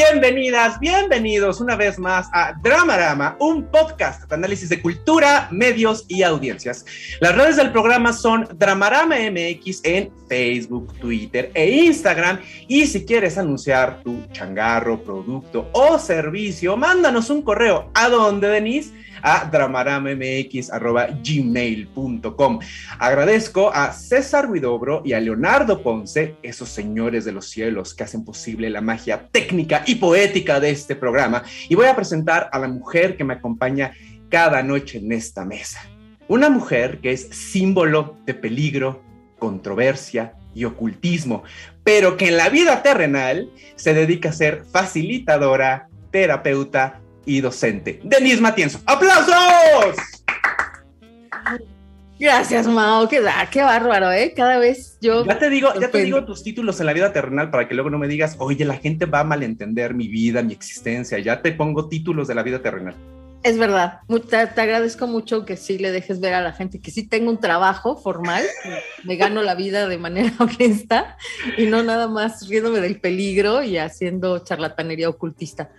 Bienvenidas, bienvenidos una vez más a Dramarama, un podcast de análisis de cultura, medios y audiencias. Las redes del programa son Dramarama MX en Facebook, Twitter e Instagram. Y si quieres anunciar tu changarro, producto o servicio, mándanos un correo. ¿A dónde, Denise? A dramaramamx.gmail.com. Agradezco a César Huidobro y a Leonardo Ponce, esos señores de los cielos que hacen posible la magia técnica y poética de este programa. Y voy a presentar a la mujer que me acompaña cada noche en esta mesa. Una mujer que es símbolo de peligro, controversia y ocultismo, pero que en la vida terrenal se dedica a ser facilitadora, terapeuta y docente. Denise Matienzo. ¡Aplausos! Gracias, Mao. Qué, qué bárbaro, ¿eh? Cada vez yo. Ya te digo, ya te digo tus títulos en la vida terrenal para que luego no me digas, oye, la gente va a malentender mi vida, mi existencia. Ya te pongo títulos de la vida terrenal. Es verdad. Te, agradezco mucho que sí le dejes ver a la gente que sí tengo un trabajo formal, me gano la vida de manera honesta y no nada más riéndome del peligro y haciendo charlatanería ocultista.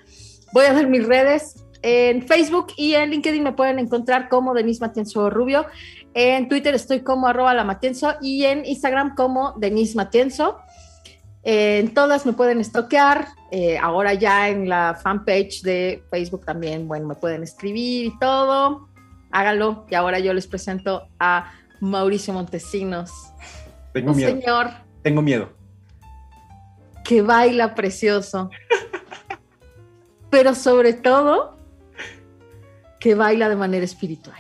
Voy a dar mis redes. En Facebook y en LinkedIn me pueden encontrar como Denise Matienzo Rubio. En Twitter estoy como arroba la Matienzo y en Instagram como Denise Matienzo. En todas me pueden estoquear. Eh, ahora ya en la fanpage de Facebook también, bueno, me pueden escribir y todo. Háganlo. Y ahora yo les presento a Mauricio Montesinos. Tengo miedo. Señor. Tengo miedo. Que baila precioso pero sobre todo que baila de manera espiritual.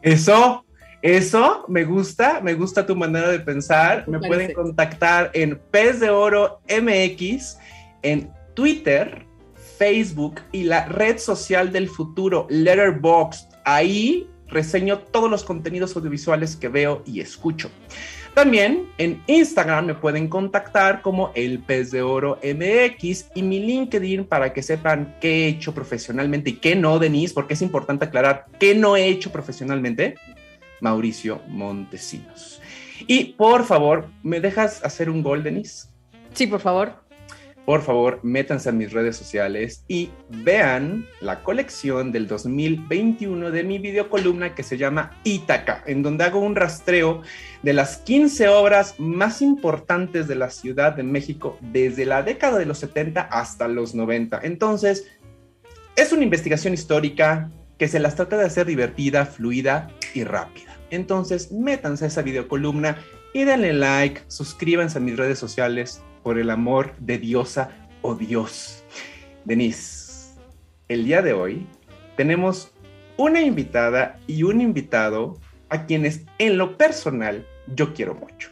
Eso, eso me gusta, me gusta tu manera de pensar. Me, pueden contactar en Pez de Oro MX, en Twitter, Facebook y la red social del futuro, Letterboxd. Ahí reseño todos los contenidos audiovisuales que veo y escucho. También en Instagram me pueden contactar como el pez de oro MX y mi LinkedIn para que sepan qué he hecho profesionalmente y qué no, Denise, porque es importante aclarar qué no he hecho profesionalmente. Mauricio Montesinos. Y por favor, ¿me dejas hacer un gol, Denise? Sí, por favor por favor, métanse a mis redes sociales y vean la colección del 2021 de mi videocolumna que se llama Ítaca, en donde hago un rastreo de las 15 obras más importantes de la Ciudad de México desde la década de los 70 hasta los 90. Entonces, es una investigación histórica que se las trata de hacer divertida, fluida y rápida. Entonces, métanse a esa videocolumna y denle like, suscríbanse a mis redes sociales, por el amor de diosa o Dios. Denise, el día de hoy tenemos una invitada y un invitado a quienes en lo personal yo quiero mucho.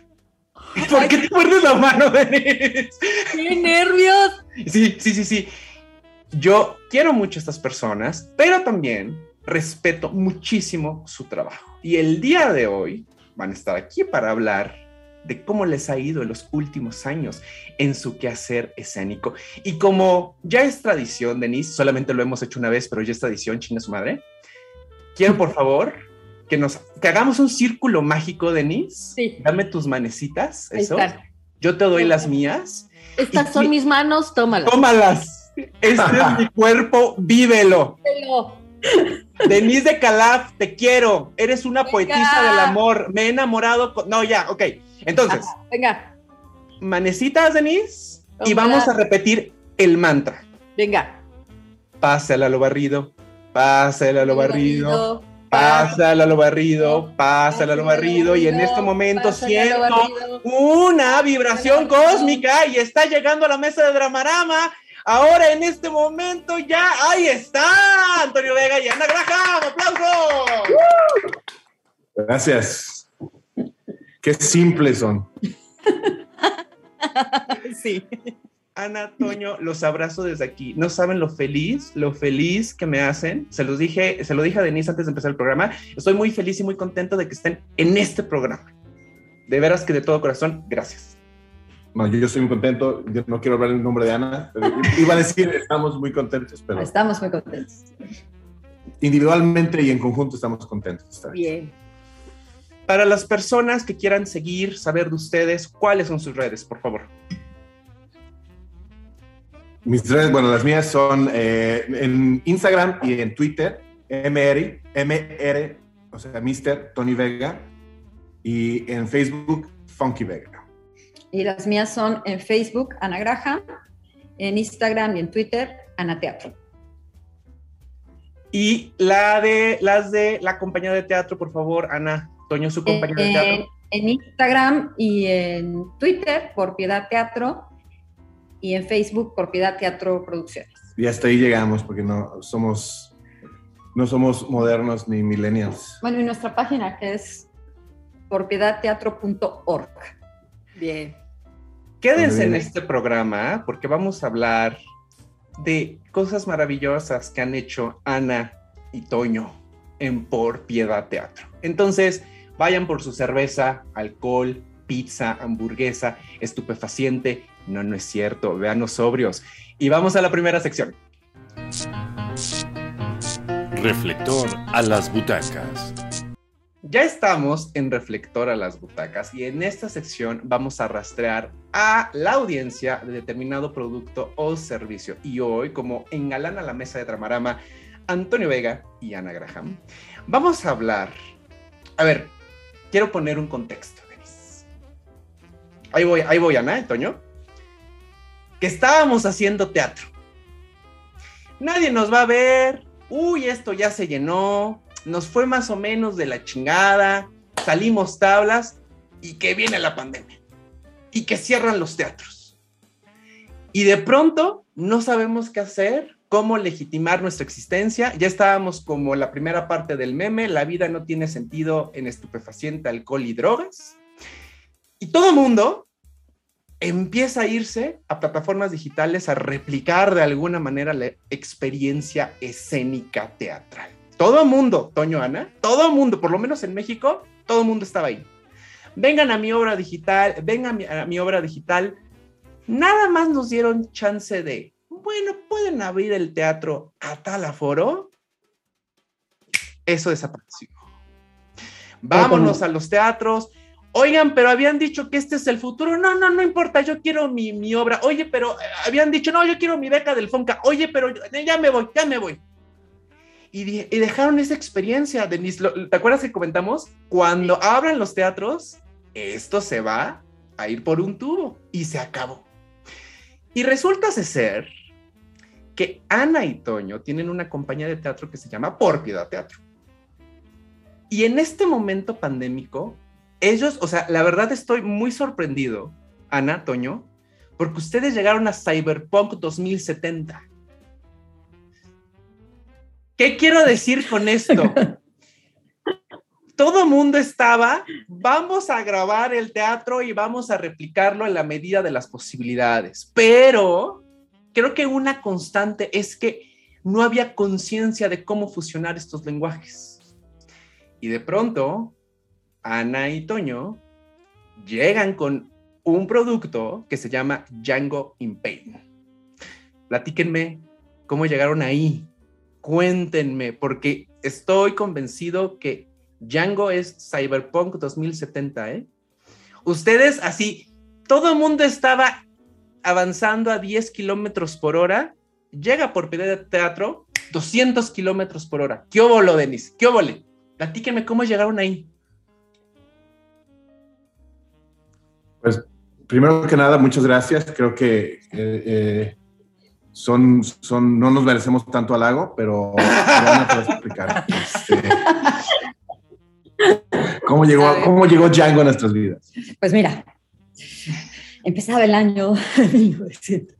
¿Por qué te muerdes la mano, Denise? ¡Qué nervios! Sí, sí, sí, sí. Yo quiero mucho a estas personas, pero también respeto muchísimo su trabajo. Y el día de hoy van a estar aquí para hablar de cómo les ha ido en los últimos años en su quehacer escénico. Y como ya es tradición, Denise, solamente lo hemos hecho una vez, pero ya es tradición, chinga su madre, quiero por favor que nos que hagamos un círculo mágico, Denise. Sí. Dame tus manecitas, eso. Yo te doy las mías. Estas son mis manos, tómalas. Tómalas. Este es mi cuerpo, vívelo. Vívelo. Denise de Calaf, te quiero. Eres una poetisa del amor. Me he enamorado. No, ya, ok. Entonces, venga. Manecitas, Denise, y vamos a repetir el mantra. Venga. Pásale a lo barrido, pásale a lo barrido, pásale a lo barrido, pásale a lo barrido, y en este momento siento una vibración cósmica y está llegando a la mesa de Dramarama. Ahora en este momento ya, ahí está, Antonio Vega y Ana Graham, aplausos. Gracias. Qué simples son. sí. Ana, Toño, los abrazo desde aquí. No saben lo feliz, lo feliz que me hacen. Se los dije, se lo dije a Denise antes de empezar el programa. Estoy muy feliz y muy contento de que estén en este programa. De veras que de todo corazón, gracias. No, yo, estoy muy contento. Yo no quiero hablar en nombre de Ana. Pero iba a decir, estamos muy contentos, pero. Estamos muy contentos. Individualmente y en conjunto estamos contentos. Bien. Para las personas que quieran seguir, saber de ustedes, ¿cuáles son sus redes, por favor? Mis redes, bueno, las mías son eh, en Instagram y en Twitter, MR, MR, o sea, Mr. Tony Vega, y en Facebook, Funky Vega. Y las mías son en Facebook, Ana Graja, en Instagram y en Twitter, Ana Teatro. Y la de las de la compañía de teatro, por favor, Ana, Toño, su compañía de teatro. En Instagram y en Twitter, por Piedad Teatro, y en Facebook por Piedad Teatro Producciones. Y hasta ahí llegamos porque no somos, no somos modernos ni millennials. Bueno, y nuestra página que es porpiedadteatro.org. Bien. Quédense en este programa porque vamos a hablar de cosas maravillosas que han hecho Ana y Toño en Por Piedad Teatro. Entonces, vayan por su cerveza, alcohol, pizza, hamburguesa, estupefaciente no, no es cierto. Veanos sobrios. Y vamos a la primera sección. Reflector a las butacas. Ya estamos en Reflector a las butacas y en esta sección vamos a rastrear a la audiencia de determinado producto o servicio. Y hoy, como engalana la mesa de Tramarama, Antonio Vega y Ana Graham, vamos a hablar. A ver, quiero poner un contexto. Ahí voy, ahí voy, Ana, Antonio que estábamos haciendo teatro. Nadie nos va a ver. Uy, esto ya se llenó. Nos fue más o menos de la chingada. Salimos tablas y que viene la pandemia. Y que cierran los teatros. Y de pronto no sabemos qué hacer, cómo legitimar nuestra existencia. Ya estábamos como la primera parte del meme, la vida no tiene sentido en estupefaciente, alcohol y drogas. Y todo mundo empieza a irse a plataformas digitales a replicar de alguna manera la experiencia escénica teatral. Todo mundo, Toño Ana, todo mundo, por lo menos en México, todo mundo estaba ahí. Vengan a mi obra digital, vengan a mi, obra digital. Nada más nos dieron chance de, bueno, pueden abrir el teatro a tal aforo. Eso desapareció. Vámonos a los teatros, Oigan, pero habían dicho que este es el futuro. No, no, no importa, yo quiero mi, obra. Oye, pero eh, habían dicho, no, yo quiero mi beca del Fonca. Oye, pero eh, ya me voy, ya me voy. Y, dejaron esa experiencia, Denise. ¿Te acuerdas que comentamos? Cuando abran los teatros, esto se va a ir por un tubo y se acabó. Y resulta ser que Ana y Toño tienen una compañía de teatro que se llama Porpida Teatro. Y en este momento pandémico, ellos, o sea, la verdad estoy muy sorprendido, Ana, Toño, porque ustedes llegaron a Cyberpunk 2070. ¿Qué quiero decir con esto? Todo mundo estaba, vamos a grabar el teatro y vamos a replicarlo en la medida de las posibilidades, pero creo que una constante es que no había conciencia de cómo fusionar estos lenguajes. Y de pronto, Ana y Toño llegan con un producto que se llama Django in Pain. Platíquenme cómo llegaron ahí. Cuéntenme, porque estoy convencido que Django es Cyberpunk 2070, ¿eh? Ustedes así, todo el mundo estaba avanzando a 10 kilómetros por hora, llega por de teatro 200 kilómetros por hora. ¿Qué óvolo, Denis? ¿Qué óvole? Platíquenme cómo llegaron ahí. Pues primero que nada, muchas gracias. Creo que eh, eh, son, son, no nos merecemos tanto halago, pero van a explicar. Este, ¿cómo, llegó, ¿Cómo llegó Django a nuestras vidas? Pues mira, empezaba el año 2020.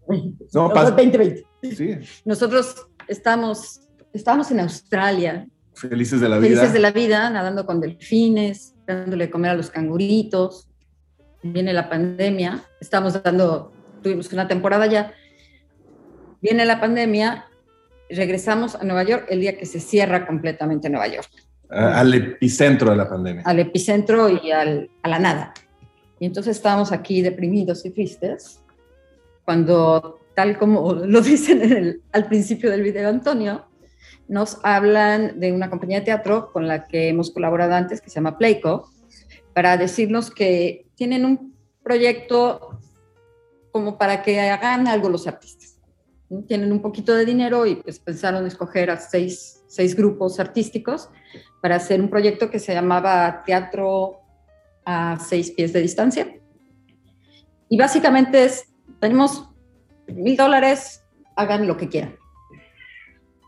Sí. Nosotros estamos, estamos en Australia. Felices de la vida. Felices de la vida, nadando con delfines, dándole de comer a los canguritos viene la pandemia, estamos dando tuvimos una temporada ya. Viene la pandemia, regresamos a Nueva York el día que se cierra completamente Nueva York. al epicentro de la pandemia. Al epicentro y al, a la nada. Y entonces estábamos aquí deprimidos y tristes, cuando, tal como lo dicen al principio del video Antonio, nos hablan de una compañía de teatro con la que hemos colaborado antes, que se llama Playco, para decirnos que tienen un proyecto como para que hagan algo los artistas. Tienen un poquito de dinero y pues pensaron escoger a seis, seis grupos artísticos para hacer un proyecto que se llamaba Teatro a seis pies de distancia. Y básicamente es, tenemos mil dólares, hagan lo que quieran.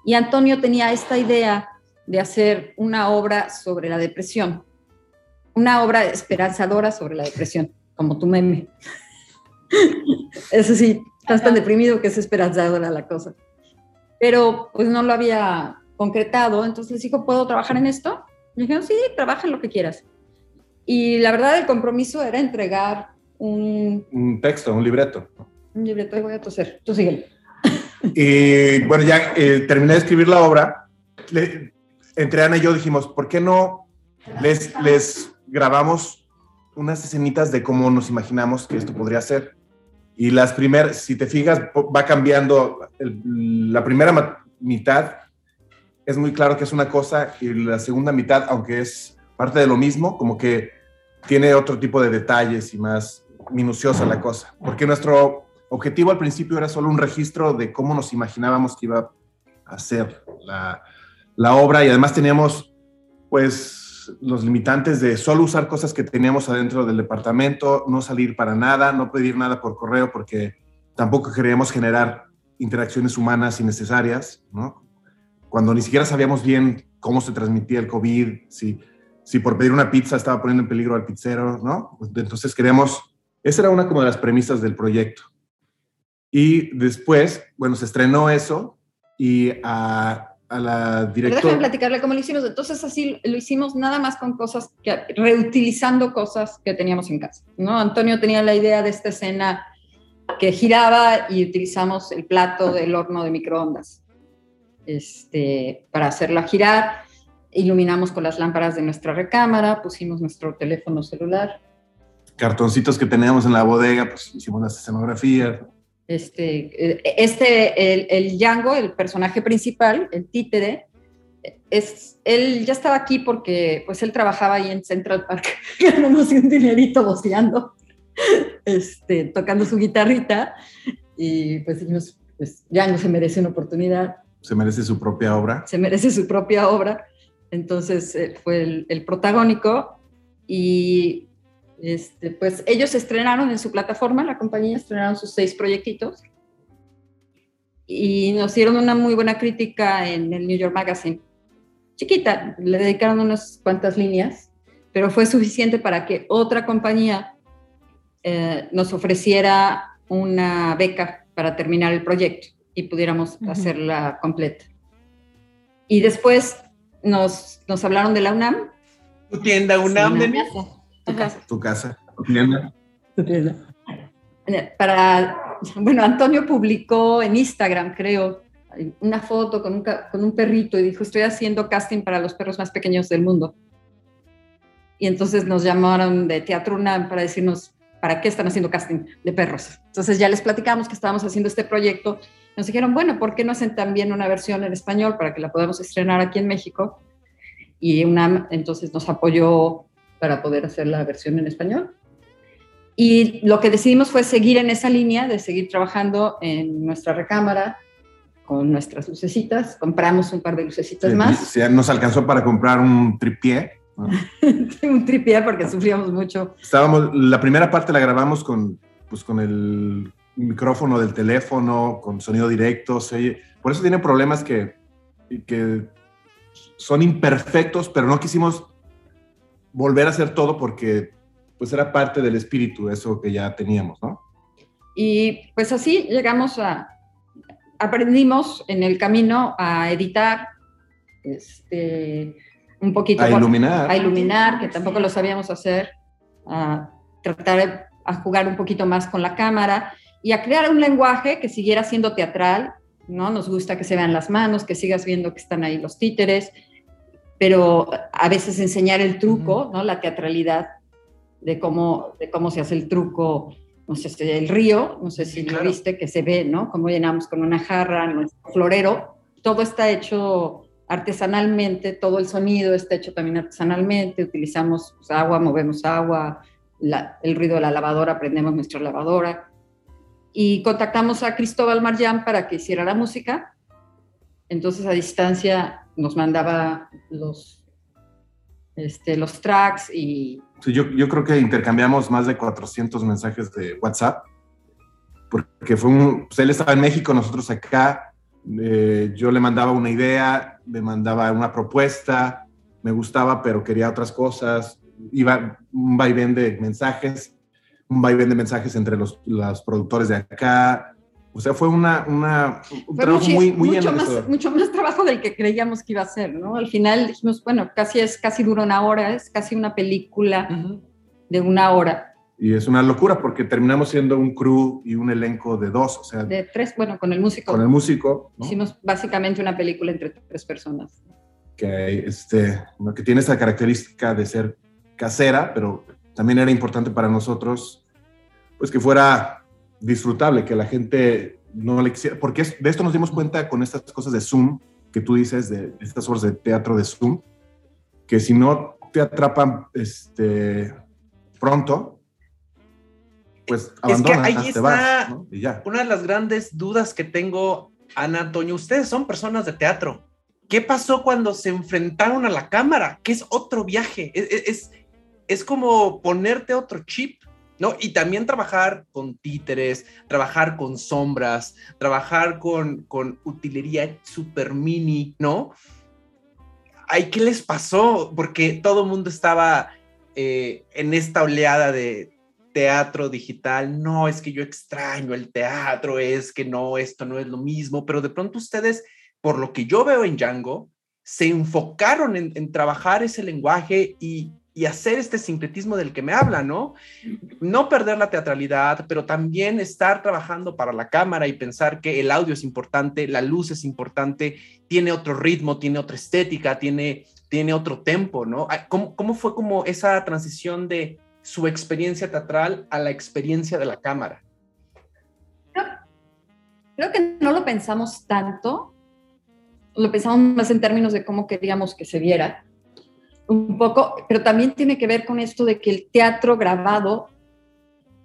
Y Antonio tenía esta idea de hacer una obra sobre la depresión, una obra esperanzadora sobre la depresión, como tu meme. Eso sí, estás tan deprimido que es esperanzadora la cosa. Pero pues no lo había concretado, entonces dijo, ¿puedo trabajar en esto? Y dijeron, sí, trabaja en lo que quieras. Y la verdad el compromiso era entregar un... Un texto, un libreto. Un libreto, voy a toser. Tú síguele. Y bueno, ya eh, terminé de escribir la obra. entre Ana y yo dijimos, ¿por qué no les, les grabamos unas escenitas de cómo nos imaginamos que esto podría ser? Y las primeras, si te fijas, va cambiando. la primera mitad es muy claro que es una cosa y la segunda mitad, aunque es parte de lo mismo, como que tiene otro tipo de detalles y más minuciosa la cosa. Porque nuestro objetivo al principio era solo un registro de cómo nos imaginábamos que iba a ser la, la obra y además teníamos pues los limitantes de solo usar cosas que teníamos adentro del departamento, no salir para nada, no pedir nada por correo porque tampoco queríamos generar interacciones humanas innecesarias, ¿no? Cuando ni siquiera sabíamos bien cómo se transmitía el COVID, si, si por pedir una pizza estaba poniendo en peligro al pizzero, ¿no? Entonces queríamos, esa era una como de las premisas del proyecto. Y después, bueno, se estrenó eso y a, a la directora... Déjame platicarle cómo lo hicimos. Entonces así lo hicimos nada más con cosas, que, reutilizando cosas que teníamos en casa. ¿no? Antonio tenía la idea de esta escena que giraba y utilizamos el plato del horno de microondas este, para hacerla girar. Iluminamos con las lámparas de nuestra recámara, pusimos nuestro teléfono celular. Cartoncitos que teníamos en la bodega, pues hicimos las escenografías. Este, este el, el Django, el personaje principal, el títere, es, él ya estaba aquí porque pues él trabajaba ahí en Central Park, ganándose un dinerito boceando, este, tocando su guitarrita y pues dijimos, pues Django se merece una oportunidad. Se merece su propia obra. Se merece su propia obra. Entonces eh, fue el, el protagónico y este, pues ellos estrenaron en su plataforma, la compañía estrenaron sus seis proyectitos y nos dieron una muy buena crítica en el New York Magazine. Chiquita, le dedicaron unas cuantas líneas, pero fue suficiente para que otra compañía eh, nos ofreciera una beca para terminar el proyecto y pudiéramos hacerla completa. Y después nos, nos hablaron de la UNAM. Tu tienda UNAM de tu casa. Tu casa. tienda. Para, bueno, Antonio publicó en Instagram, creo, una foto con un, con un perrito y dijo, estoy haciendo casting para los perros más pequeños del mundo. Y entonces nos llamaron de Teatro UNAM para decirnos, ¿para qué están haciendo casting de perros? Entonces ya les platicamos que estábamos haciendo este proyecto. Nos dijeron, bueno, ¿por qué no hacen también una versión en español para que la podamos estrenar aquí en México? Y UNAM entonces nos apoyó para poder hacer la versión en español. Y lo que decidimos fue seguir en esa línea, de seguir trabajando en nuestra recámara con nuestras lucecitas. Compramos un par de lucecitas más. Ya nos alcanzó para comprar un tripié. un tripié porque sufríamos mucho. Estábamos, la primera parte la grabamos con, pues, con el micrófono del teléfono, con sonido directo. por eso tiene problemas que, que son imperfectos, pero no quisimos volver a hacer todo porque pues era parte del espíritu, eso que ya teníamos, ¿no? Y pues así llegamos a, aprendimos en el camino a editar, este, un poquito. A iluminar. A iluminar, que tampoco lo sabíamos hacer, a tratar a jugar un poquito más con la cámara y a crear un lenguaje que siguiera siendo teatral, ¿no? Nos gusta que se vean las manos, que sigas viendo que están ahí los títeres, pero a veces enseñar el truco, ¿no? La teatralidad de cómo, de cómo se hace el truco, no sé si el río, no sé si lo viste, que se ve, ¿no? Cómo llenamos con una jarra nuestro florero, todo está hecho artesanalmente, todo el sonido está hecho también artesanalmente, utilizamos pues, agua, movemos agua, el ruido de la lavadora, prendemos nuestra lavadora. Y contactamos a Cristóbal Marján para que hiciera la música. Entonces a distancia nos mandaba los, este, los tracks y... yo, yo creo que intercambiamos más de 400 mensajes de WhatsApp, porque fue un, pues él estaba en México, nosotros acá, eh, yo le mandaba una idea, le mandaba una propuesta, me gustaba, pero quería otras cosas, iba un vaivén de mensajes, un vaivén de mensajes entre los, los productores de acá. O sea, fue una, una un trabajo muy, muy mucho más, mucho más trabajo del que creíamos que iba a ser, ¿no? Al final dijimos, bueno, casi es, casi dura una hora, es casi una película de una hora. Y es una locura porque terminamos siendo un crew y un elenco de dos, o sea... De tres, bueno, con el músico. Con el músico. Hicimos básicamente una película entre tres personas. Que, este, que tiene esta característica de ser casera, pero también era importante para nosotros, pues que fuera disfrutable, que la gente no le quisiera, porque de esto nos dimos cuenta con estas cosas de Zoom, que tú dices, de, estas horas de teatro de Zoom, que si no te atrapan este, pronto, pues abandonas, es que ahí está una de las grandes dudas que tengo, Ana Antonio, ustedes son personas de teatro. ¿Qué pasó cuando se enfrentaron a la cámara? Que es otro viaje, es, es como ponerte otro chip, ¿no? Y también trabajar con títeres, trabajar con sombras, trabajar con, con utilería super mini, ¿no? Ay, ¿qué les pasó? Porque todo el mundo estaba eh, en esta oleada de teatro digital, no, es que yo extraño el teatro, es que no, esto no es lo mismo, pero de pronto ustedes, por lo que yo veo en Django, se enfocaron en, en trabajar ese lenguaje y, y hacer este sincretismo del que me habla, ¿no? No perder la teatralidad, pero también estar trabajando para la cámara y pensar que el audio es importante, la luz es importante, tiene otro ritmo, tiene otra estética, tiene, tiene otro tempo, ¿no? Ah, ¿Cómo, ¿Cómo fue como esa transición de su experiencia teatral a la experiencia de la cámara? Creo que no lo pensamos tanto, lo pensamos más en términos de cómo queríamos que se viera un poco, pero también tiene que ver con esto de que el teatro grabado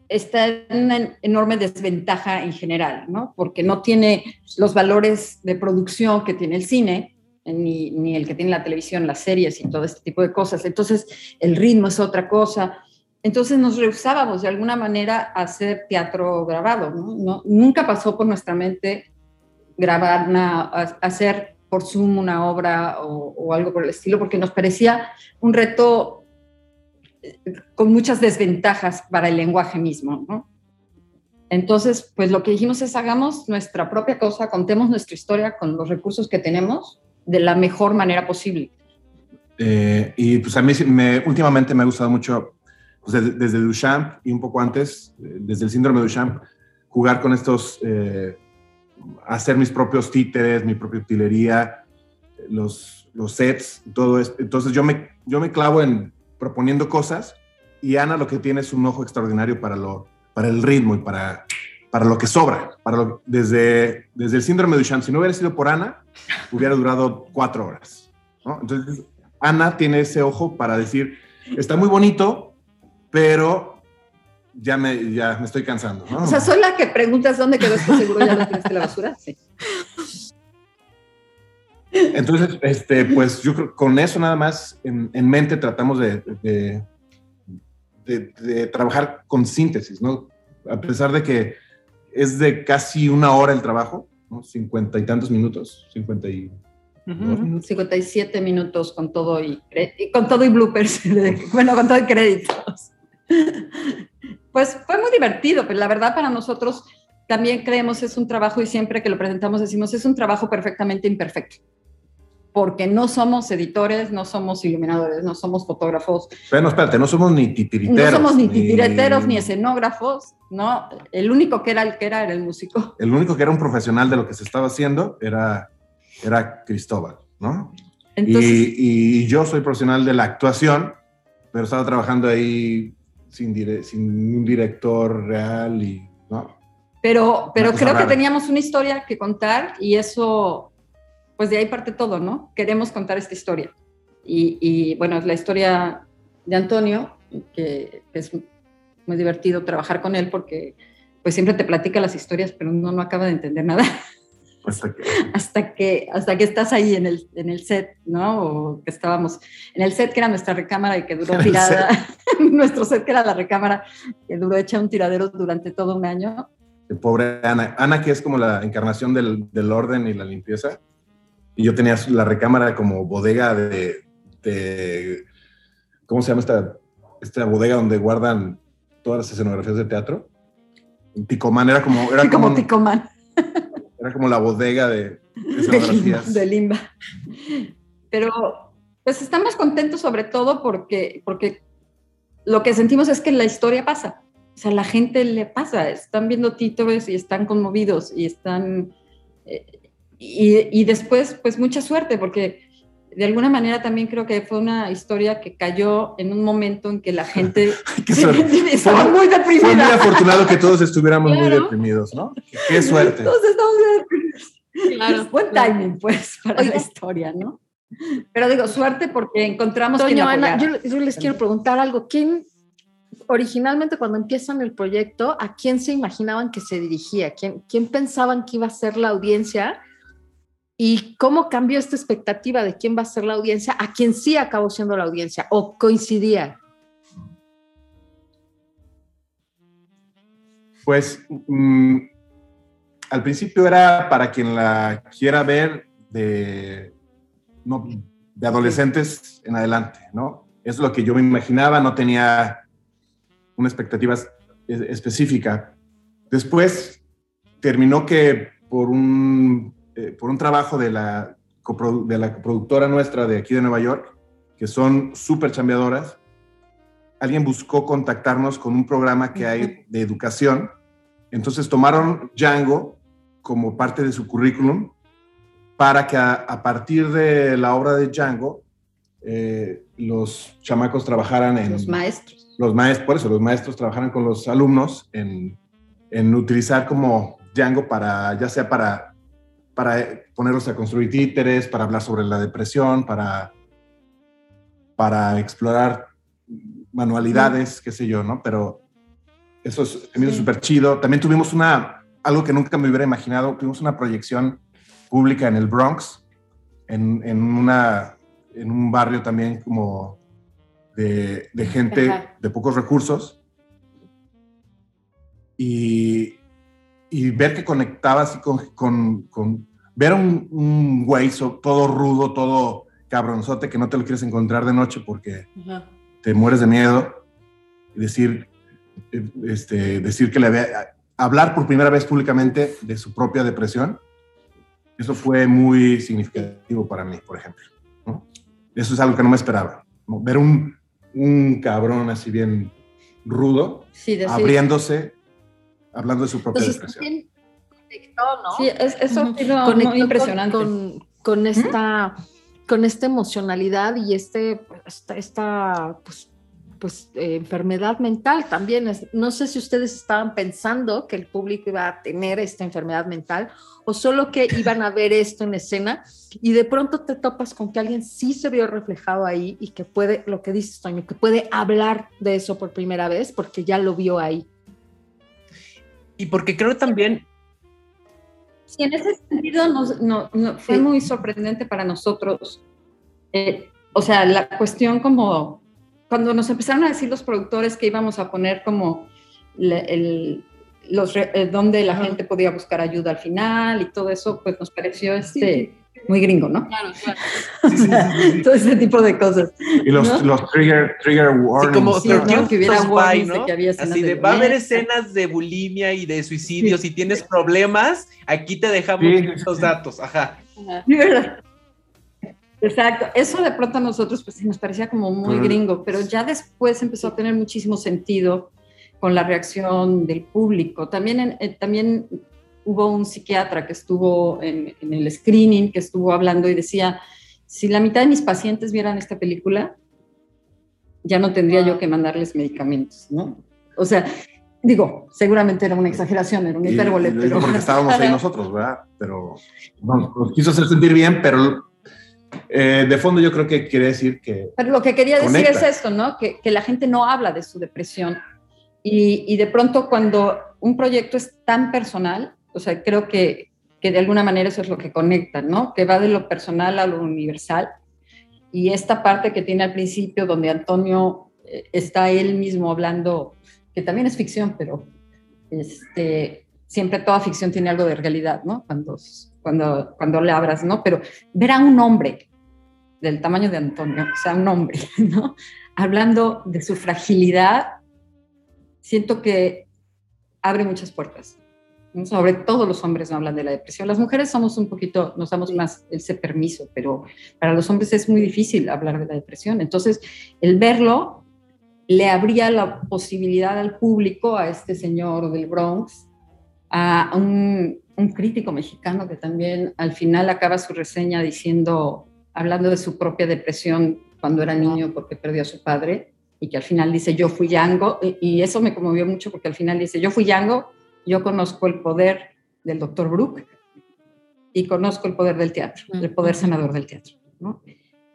está en una enorme desventaja en general, ¿no? Porque no tiene los valores de producción que tiene el cine, ni, ni, el que tiene la televisión, las series y todo este tipo de cosas. Entonces, el ritmo es otra cosa. Entonces, nos rehusábamos de alguna manera a hacer teatro grabado, ¿no? no nunca pasó por nuestra mente grabar, una, hacer por Zoom una obra o, algo por el estilo, porque nos parecía un reto eh, con muchas desventajas para el lenguaje mismo. Entonces, pues lo que dijimos es hagamos nuestra propia cosa, contemos nuestra historia con los recursos que tenemos de la mejor manera posible. Eh, y pues a mí me, últimamente me ha gustado mucho, pues desde, desde, Duchamp y un poco antes, eh, desde el síndrome de Duchamp, jugar con estos hacer mis propios títeres, mi propia utilería, los, los sets, todo esto. Entonces yo me, yo me clavo en proponiendo cosas y Ana lo que tiene es un ojo extraordinario para, lo, para el ritmo y para, para lo que sobra. Para desde, desde el síndrome de Duchamp, si no hubiera sido por Ana, hubiera durado cuatro horas. Entonces, Ana tiene ese ojo para decir, está muy bonito, pero ya me, ya me estoy cansando. O sea, soy la que preguntas dónde quedó esto seguro, ya lo tiraste la basura. Sí. Entonces, este, pues yo creo con eso nada más en, mente tratamos de, de, trabajar con síntesis, ¿no? A pesar de que es de casi una hora el trabajo, ¿no? Cincuenta y tantos minutos, cincuenta y... 57 minutos con todo y, con todo y bloopers, bueno, con todo y créditos. Pues fue muy divertido, pero la verdad para nosotros también creemos es un trabajo y siempre que lo presentamos decimos es un trabajo perfectamente imperfecto. porque no somos editores, no somos iluminadores, no somos fotógrafos. Pero no, espérate, no somos ni titiriteros. No somos ni escenógrafos, ¿no? El único que era el que era era el músico. El único que era un profesional de lo que se estaba haciendo era, era Cristóbal, ¿no? y, yo soy profesional de la actuación, pero estaba trabajando ahí sin, sin un director real y, ¿no? Pero, pero creo que teníamos una historia que contar y eso, pues de ahí parte todo, ¿no? Queremos contar esta historia. Y, y bueno, es la historia de Antonio, que, es muy divertido trabajar con él porque pues siempre te platica las historias, pero uno no acaba de entender nada. Hasta que... hasta que, hasta que estás ahí en el, en el set, ¿no? O que estábamos en el set que era nuestra recámara y que duró tirada, nuestro set que era la recámara, que duró hecha un tiradero durante todo un año. Pobre Ana. Ana, que es como la encarnación del, del orden y la limpieza. Y yo tenía la recámara como bodega de, de ¿cómo se llama esta, esta bodega donde guardan todas las escenografías de teatro? Ticomán, era como... Era como, como Ticomán. Era como la bodega de escenografías. De Limba. Pero pues estamos contentos sobre todo porque, porque lo que sentimos es que la historia pasa. O sea, la gente le pasa, están viendo títulos y están conmovidos y están... Eh, y, y, después, pues mucha suerte, porque de alguna manera también creo que fue una historia que cayó en un momento en que la gente estaba muy deprimida. Fue muy afortunado que todos estuviéramos muy deprimidos, ¿no? Qué suerte. Todos estamos muy deprimidos. Claro, Buen timing, pues, para la historia, ¿no? Pero digo, suerte porque encontramos Toño, Ana, yo, yo, les quiero preguntar algo. ¿Quién, originalmente cuando empiezan el proyecto, a quién se imaginaban que se dirigía? ¿Quién, quién pensaban que iba a ser la audiencia? ¿Y cómo cambió esta expectativa de quién va a ser la audiencia a quién sí acabó siendo la audiencia o coincidía? Pues mm, al principio era para quien la quiera ver de, de adolescentes en adelante, ¿no? Es lo que yo me imaginaba, no tenía una expectativa específica. Después terminó que por un eh, por un trabajo de la, de la productora nuestra de aquí de Nueva York, que son súper chambeadoras, alguien buscó contactarnos con un programa que hay de educación. Entonces tomaron Django como parte de su currículum para que a, partir de la obra de Django eh, los chamacos trabajaran en... Los maestros. Los maestros, por eso, los maestros trabajaran con los alumnos en, en utilizar como Django para, ya sea para para ponerlos a construir títeres, para hablar sobre la depresión, para, para explorar manualidades, qué sé yo, ¿no? Pero eso es súper chido. También tuvimos una, algo que nunca me hubiera imaginado, tuvimos una proyección pública en el Bronx, en, en una, en un barrio también como de, de gente de pocos recursos. Y, y ver que conectaba así con, con, con ver a un, un güey todo rudo, todo cabronzote que no te lo quieres encontrar de noche porque te mueres de miedo y decir, este, decir que le había, hablar por primera vez públicamente de su propia depresión, eso fue muy significativo para mí, por ejemplo. Eso es algo que no me esperaba. Ver un, un cabrón así bien rudo, abriéndose hablando de su propia depresión. ¿No? Sí, eso ha sido impresionante. Con, esta, con esta emocionalidad y este, esta, esta pues, pues eh, enfermedad mental también. no sé si ustedes estaban pensando que el público iba a tener esta enfermedad mental o solo que iban a ver esto en escena y de pronto te topas con que alguien sí se vio reflejado ahí y que puede, lo que dices, Toño, que puede hablar de eso por primera vez porque ya lo vio ahí. Y porque creo también... Sí, en ese sentido no, fue muy sorprendente para nosotros. Eh, o sea, la cuestión como cuando nos empezaron a decir los productores que íbamos a poner como el, los, eh, donde la gente podía buscar ayuda al final y todo eso, pues nos pareció este, muy gringo, ¿no? Claro, claro. Todo ese tipo de cosas. Y los, los trigger, trigger warnings. como que hubiera warnings ¿no? de que había Así de, va a haber escenas de bulimia y de suicidio. Si tienes problemas, aquí te dejamos estos datos. Ajá. Exacto, eso de pronto a nosotros pues nos parecía como muy gringo, pero ya después empezó a tener muchísimo sentido con la reacción del público. También, eh, también hubo un psiquiatra que estuvo en, el screening, que estuvo hablando y decía, si la mitad de mis pacientes vieran esta película, ya no tendría yo que mandarles medicamentos, ¿no? O sea, digo, seguramente era una exageración, era un hipérbole. pero... Porque estábamos ahí nosotros, ¿verdad? Pero nos quiso hacer sentir bien, pero eh, de fondo yo creo que quiere decir que... Pero lo que quería decir es esto, ¿no? Que, que, la gente no habla de su depresión. Y, y, de pronto cuando un proyecto es tan personal, o sea, creo que, que, de alguna manera eso es lo que conecta, ¿no? Que va de lo personal a lo universal. Y esta parte que tiene al principio, donde Antonio eh, está él mismo hablando, que también es ficción, pero este, siempre toda ficción tiene algo de realidad, ¿no? Cuando, cuando, cuando le abras, ¿no? Pero ver a un hombre del tamaño de Antonio, o sea, un hombre, ¿no? Hablando de su fragilidad, siento que abre muchas puertas. Sobre todo los hombres no hablan de la depresión. Las mujeres somos un poquito, nos damos más ese permiso, pero para los hombres es muy difícil hablar de la depresión. Entonces, el verlo le abría la posibilidad al público, a este señor del Bronx, a un, un crítico mexicano que también al final acaba su reseña diciendo, hablando de su propia depresión cuando era niño porque perdió a su padre y que al final dice, yo fui Yango, y eso me conmovió mucho porque al final dice, yo fui Yango, yo conozco el poder del doctor Brook y conozco el poder del teatro, el poder sanador del teatro.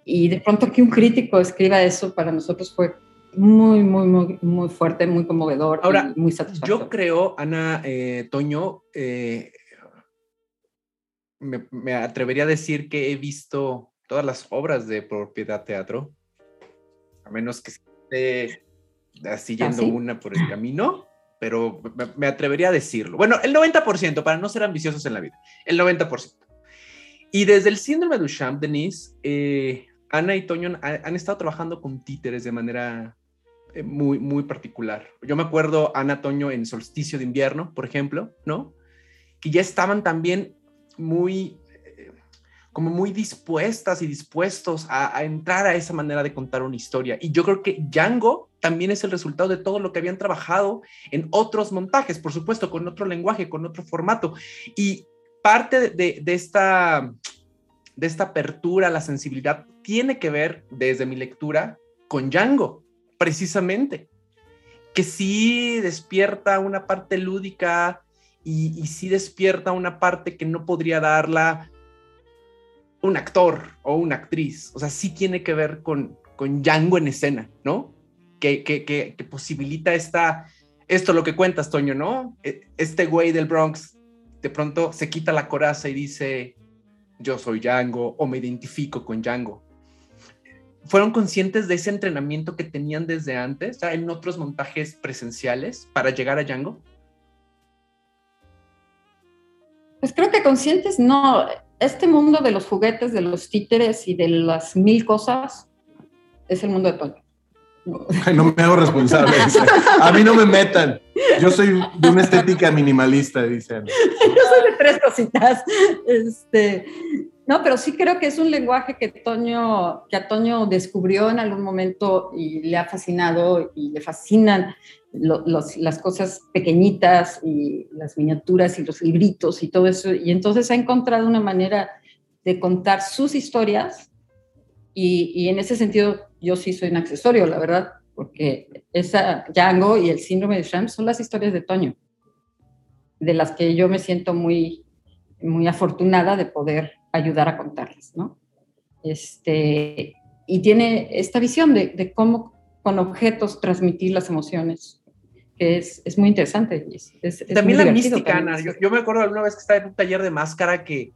Y de pronto que un crítico escriba eso para nosotros fue muy, muy, muy, muy fuerte, muy conmovedor Ahora, y muy satisfactorio. Yo creo, Ana eh, Toño, eh, me, atrevería a decir que he visto todas las obras de Propiedad Teatro, a menos que esté siguiendo ¿Ah, una por el camino, pero me, atrevería a decirlo. Bueno, el 90%, para no ser ambiciosos en la vida, el 90%. Y desde el síndrome de Duchamp, Denise, eh, Ana y Toño han, estado trabajando con títeres de manera eh, muy, muy particular. Yo me acuerdo, Ana Toño, en Solsticio de Invierno, por ejemplo, ¿no? Que ya estaban también muy, eh, como muy dispuestas y dispuestos a, entrar a esa manera de contar una historia. Y yo creo que Django también es el resultado de todo lo que habían trabajado en otros montajes, por supuesto, con otro lenguaje, con otro formato. Y parte de, esta de esta apertura a la sensibilidad tiene que ver, desde mi lectura, con Django, precisamente, que sí despierta una parte lúdica, y, sí despierta una parte que no podría darla un actor o una actriz. O sea, sí tiene que ver con, con Django en escena, ¿no? Que, que, que, posibilita esta, esto lo que cuentas, Toño, ¿no? E, este güey del Bronx de pronto se quita la coraza y dice, yo soy Django o me identifico con Django. ¿Fueron conscientes de ese entrenamiento que tenían desde antes, en otros montajes presenciales para llegar a Django? Pues creo que conscientes no. Este mundo de los juguetes, de los títeres y de las mil cosas es el mundo de Toño. No me hago responsable. A mí no me metan. Yo soy de una estética minimalista, dicen. Yo soy de tres cositas. Este, no, pero sí creo que es un lenguaje que Toño, que a Toño descubrió en algún momento y le ha fascinado y le fascinan las cosas pequeñitas y las miniaturas y los libritos y todo eso. Y entonces ha encontrado una manera de contar sus historias y, y en ese sentido yo sí soy un accesorio, la verdad, porque esa Django y el síndrome de Sham son las historias de Toño, de las que yo me siento muy, muy afortunada de poder ayudar a contarlas, ¿no? Este, y tiene esta visión de, de cómo con objetos transmitir las emociones que es, es muy interesante. Es, también la mística, Ana. Yo, me acuerdo alguna vez que estaba en un taller de máscara que,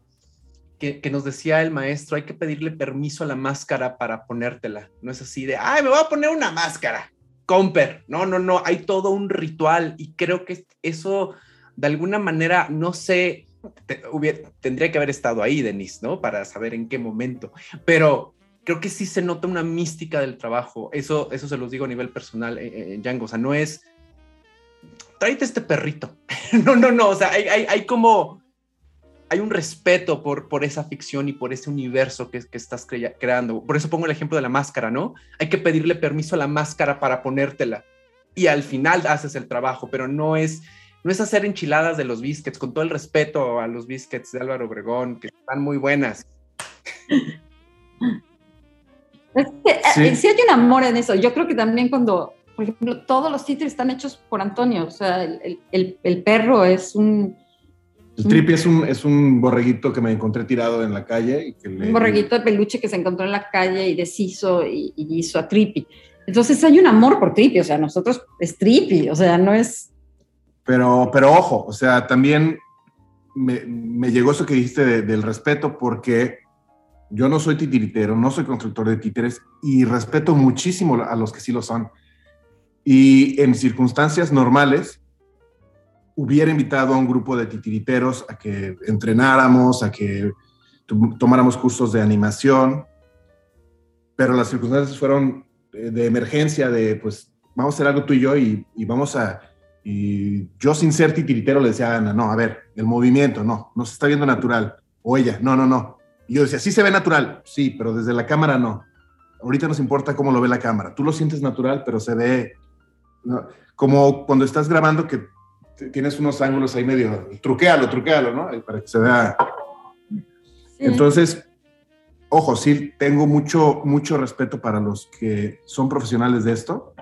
que, que, nos decía el maestro, hay que pedirle permiso a la máscara para ponértela. No es así de, ay, me voy a poner una máscara. Comper. No, no, no, hay todo un ritual y creo que eso de alguna manera, no sé, tendría que haber estado ahí, Denise, ¿no? Para saber en qué momento. Pero creo que sí se nota una mística del trabajo. Eso, eso se los digo a nivel personal en, en Django. O sea, no es tráete este perrito. no, no, no, o sea, hay, hay, hay, como, hay un respeto por, por esa ficción y por ese universo que, que estás creando. Por eso pongo el ejemplo de la máscara, ¿no? Hay que pedirle permiso a la máscara para ponértela y al final haces el trabajo, pero no es, no es hacer enchiladas de los biscuits, con todo el respeto a los biscuits de Álvaro Obregón, que están muy buenas. Es que, eh, sí. hay un amor en eso. Yo creo que también cuando, por ejemplo, todos los títulos están hechos por Antonio, o sea, el, el, el perro es un el tripi es un, es un borreguito que me encontré tirado en la calle. Y Un borreguito de peluche que se encontró en la calle y deshizo y, hizo a Tripi. Entonces hay un amor por Tripi, o sea, nosotros es Tripi, o sea, no es... Pero, pero ojo, o sea, también me, me llegó eso que dijiste del respeto porque yo no soy titiritero, no soy constructor de títeres y respeto muchísimo a los que sí lo son. Y en circunstancias normales, hubiera invitado a un grupo de titiriteros a que entrenáramos, a que tomáramos cursos de animación, pero las circunstancias fueron de emergencia, de pues vamos a hacer algo tú y yo y, vamos a... Y yo sin ser titiritero le decía a Ana, no, a ver, el movimiento, no, no se está viendo natural. O ella, no, no, no. Y yo decía, sí se ve natural, sí, pero desde la cámara no. Ahorita nos importa cómo lo ve la cámara. Tú lo sientes natural, pero se ve... Como cuando estás grabando que tienes unos ángulos ahí medio, truquealo, truquealo, ¿no? Para que se vea. Entonces, ojo, sí, tengo mucho, mucho respeto para los que son profesionales de esto,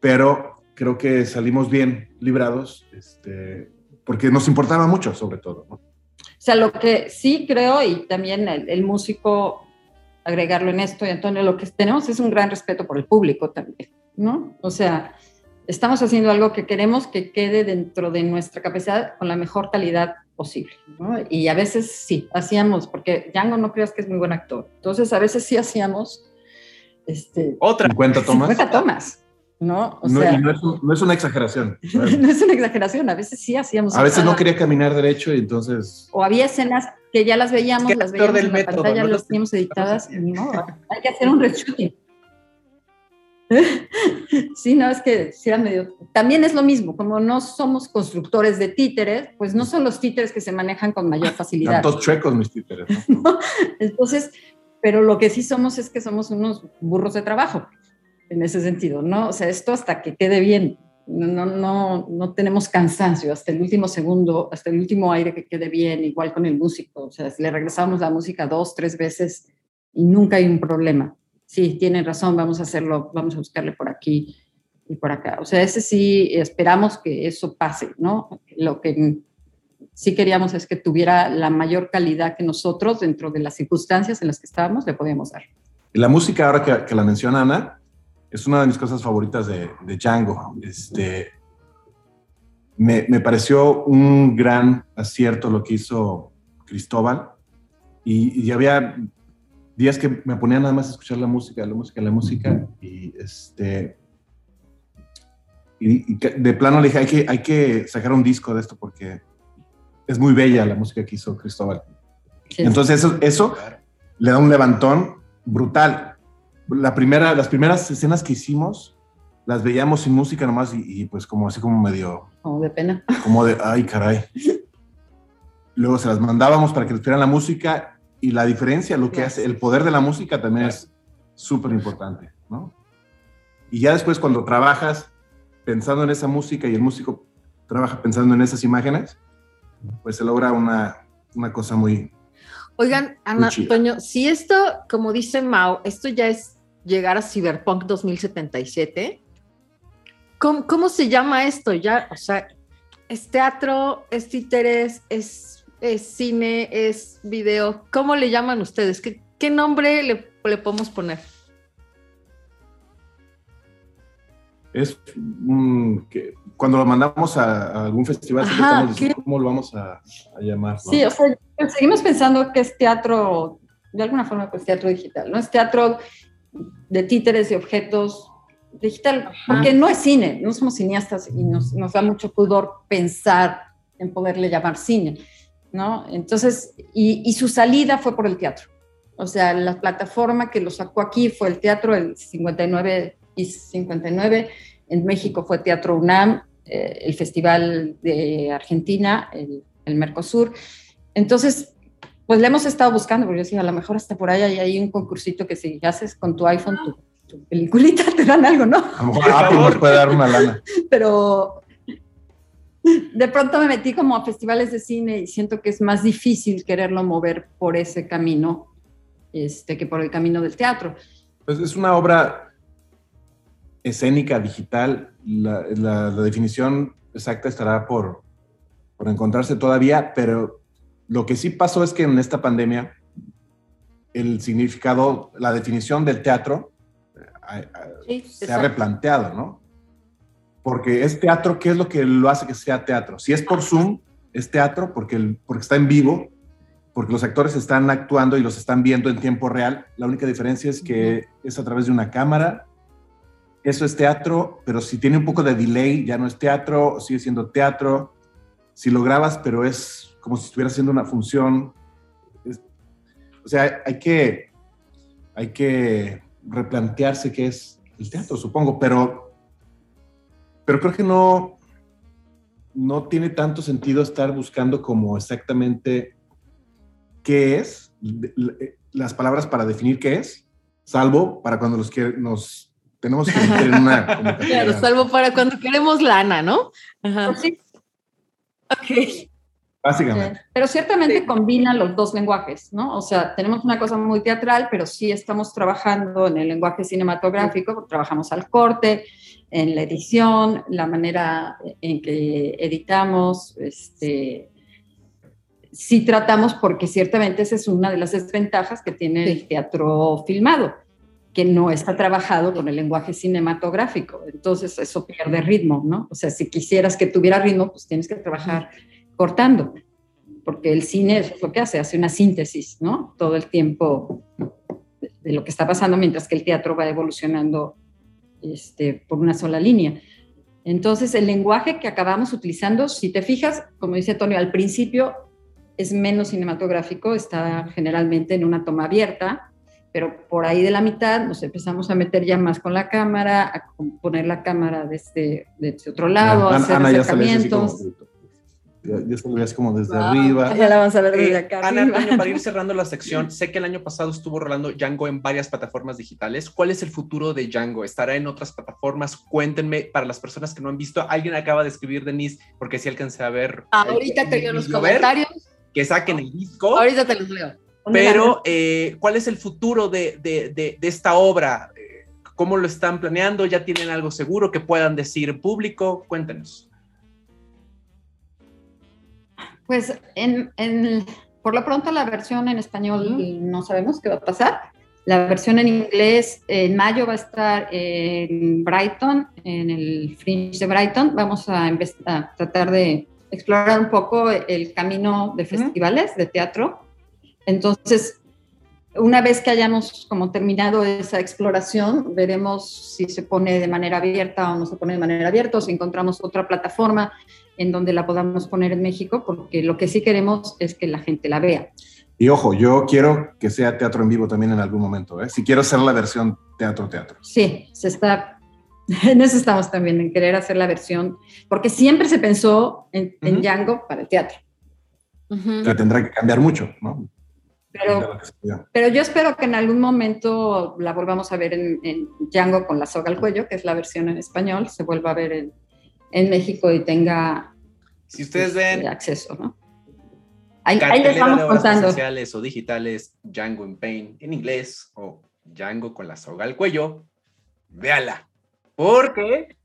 pero creo que salimos bien librados, este, porque nos importaba mucho, sobre todo. ¿no? O sea, lo que sí creo, y también el, el, músico, agregarlo en esto, y Antonio, lo que tenemos es un gran respeto por el público también, ¿no? O sea, estamos haciendo algo que queremos que quede dentro de nuestra capacidad con la mejor calidad posible. ¿no? Y a veces sí, hacíamos, porque Django no creas que es muy buen actor, entonces a veces sí hacíamos... Este, Otra. 50 tomas. 50 tomas. ¿no? O no, sea, no, es no, es una exageración. no es una exageración, a veces sí hacíamos. A veces no quería caminar derecho y entonces. O había escenas que ya las veíamos, las veíamos en la método, pantalla, las teníamos editadas, y no, hay que hacer un reshooting. sí, no, es que sí era medio... También es lo mismo, como no somos constructores de títeres, pues no son los títeres que se manejan con mayor facilidad. Tantos chuecos mis títeres, ¿no? Entonces, pero lo que sí somos es que somos unos burros de trabajo, en ese sentido, ¿no? O sea, esto hasta que quede bien, no, no, no tenemos cansancio hasta el último segundo, hasta el último aire que quede bien, igual con el músico, o sea, le regresamos la música dos, tres veces y nunca hay un problema sí, tienen razón, vamos a hacerlo, vamos a buscarle por aquí y por acá. O sea, ese sí, esperamos que eso pase, ¿no? Lo que sí queríamos es que tuviera la mayor calidad que nosotros, dentro de las circunstancias en las que estábamos, le podíamos dar. La música, ahora que, que la menciona Ana, es una de mis cosas favoritas de, de Django. Este, me, me, pareció un gran acierto lo que hizo Cristóbal. Y, y había días que me ponía nada más a escuchar la música, la música, la música, y este. Y, de plano le dije, hay que, hay que sacar un disco de esto porque es muy bella la música que hizo Cristóbal. Entonces, eso, eso le da un levantón brutal. La primera, las primeras escenas que hicimos las veíamos sin música nomás y, y pues como así como medio... Como de pena. Como de, ay, caray. Luego se las mandábamos para que les la música y la diferencia, lo que hace, el poder de la música también es súper importante, ¿no? Y ya después cuando trabajas pensando en esa música y el músico trabaja pensando en esas imágenes, pues se logra una, una cosa muy... Oigan, Ana, Toño, si esto, como dice Mao, esto ya es llegar a Cyberpunk 2077, ¿cómo, cómo se llama esto? Ya, o sea, es teatro, es títeres, es es cine, es video. ¿Cómo le llaman ustedes? ¿Qué, qué nombre le, le, podemos poner? Es que cuando lo mandamos a, algún festival, estamos diciendo cómo lo vamos a, a llamar. ¿no? Sí, o sea, seguimos pensando que es teatro, de alguna forma, pues teatro digital, ¿no? Es teatro de títeres y objetos digital, porque no es cine, no somos cineastas y nos, nos da mucho pudor pensar en poderle llamar cine. ¿No? Entonces, y, su salida fue por el teatro. O sea, la plataforma que lo sacó aquí fue el teatro, el 59 y 59. En México fue Teatro UNAM, eh, el Festival de Argentina, el, Mercosur. Entonces, pues le hemos estado buscando, porque yo decía, a lo mejor hasta por ahí hay, hay un concursito que si haces con tu iPhone tu, tu peliculita te dan algo, ¿no? A lo mejor Apple nos puede dar una lana. Pero de pronto me metí como a festivales de cine y siento que es más difícil quererlo mover por ese camino este, que por el camino del teatro. Pues es una obra escénica, digital. La, la- la definición exacta estará por, por encontrarse todavía, pero lo que sí pasó es que en esta pandemia el significado, la definición del teatro eh, se ha replanteado, ¿no? Porque es teatro, ¿qué es lo que lo hace que sea teatro? Si es por Zoom, es teatro porque, el- porque está en vivo, porque los actores están actuando y los están viendo en tiempo real. La única diferencia es que es a través de una cámara. Eso es teatro, pero si tiene un poco de delay, ya no es teatro, sigue siendo teatro. Si lo grabas, pero es como si estuviera haciendo una función. Es- o sea, hay que, hay que replantearse qué es el teatro, supongo, pero, pero creo que no, no tiene tanto sentido estar buscando como exactamente qué es, le- las palabras para definir qué es, salvo para cuando los que nos tenemos que meter en una. Claro, salvo para cuando queremos lana, ¿no? Ajá. Pues sí, Ok. Básicamente. Pero ciertamente combina los dos lenguajes, ¿no? O sea, tenemos una cosa muy teatral, pero sí estamos trabajando en el lenguaje cinematográfico, trabajamos al corte, en la edición, la manera en que editamos, este, sí tratamos, porque ciertamente esa es una de las desventajas que tiene el teatro filmado, que no está trabajado con el lenguaje cinematográfico. Entonces eso pierde ritmo, ¿no? O sea, si quisieras que tuviera ritmo, pues tienes que trabajar cortando, porque el cine eso es lo que hace, hace una síntesis, ¿no? Todo el tiempo de, lo que está pasando, mientras que el teatro va evolucionando este, por una sola línea. Entonces, el lenguaje que acabamos utilizando, si te fijas, como dice Antonio, al principio es menos cinematográfico, está generalmente en una toma abierta, pero por ahí de la mitad nos empezamos a meter ya más con la cámara, a poner la cámara desde, desde otro lado, a hacer como, acercamientos. Ya, ya se le ve así como desde Wow. arriba. Ya la vamos a ver desde Eh, acá. Ana. Antonio, para ir cerrando la sección, sé que el año pasado estuvo rolando Django en varias plataformas digitales. ¿Cuál es el futuro de Django? ¿Estará en otras plataformas? Cuéntenme, para las personas que no han visto, alguien acaba de escribir, Denise, porque sí alcancé a ver. Ahorita te leo los comentarios. Que saquen el disco. Ahorita te los leo. Pero, eh, ¿cuál es el futuro de, de- de- de esta obra? Eh, ¿Cómo lo están planeando? ¿Ya tienen algo seguro que puedan decir en público? Cuéntenos. Pues en, en- por lo pronto la versión en español no sabemos qué va a pasar. La versión en inglés en mayo va a estar en Brighton, en el Fringe de Brighton. Vamos a, a tratar de explorar un poco el camino de festivales de teatro. Entonces, una vez que hayamos como terminado esa exploración, veremos si se pone de manera abierta o no se pone de manera abierta, o si encontramos otra plataforma en donde la podamos poner en México, porque lo que sí queremos es que la gente la vea. Y ojo, yo quiero que sea teatro en vivo también en algún momento. ¿eh? Si quiero hacer la versión teatro-teatro. Sí, se está, en eso estamos también, en querer hacer la versión, porque siempre se pensó en, en Ujú. Django para el teatro, Ujú. Que tendrá que cambiar mucho, ¿no? Pero, se pero yo espero que en algún momento la volvamos a ver en, en Django con la soga al cuello, que es la versión en español, se vuelva a ver en, en México y tenga Si ustedes este, ven acceso, ¿no? Ahí, ahí les vamos de obras contando. presenciales o digitales, Django in Pain en inglés o Django con la soga al cuello, véala. Porque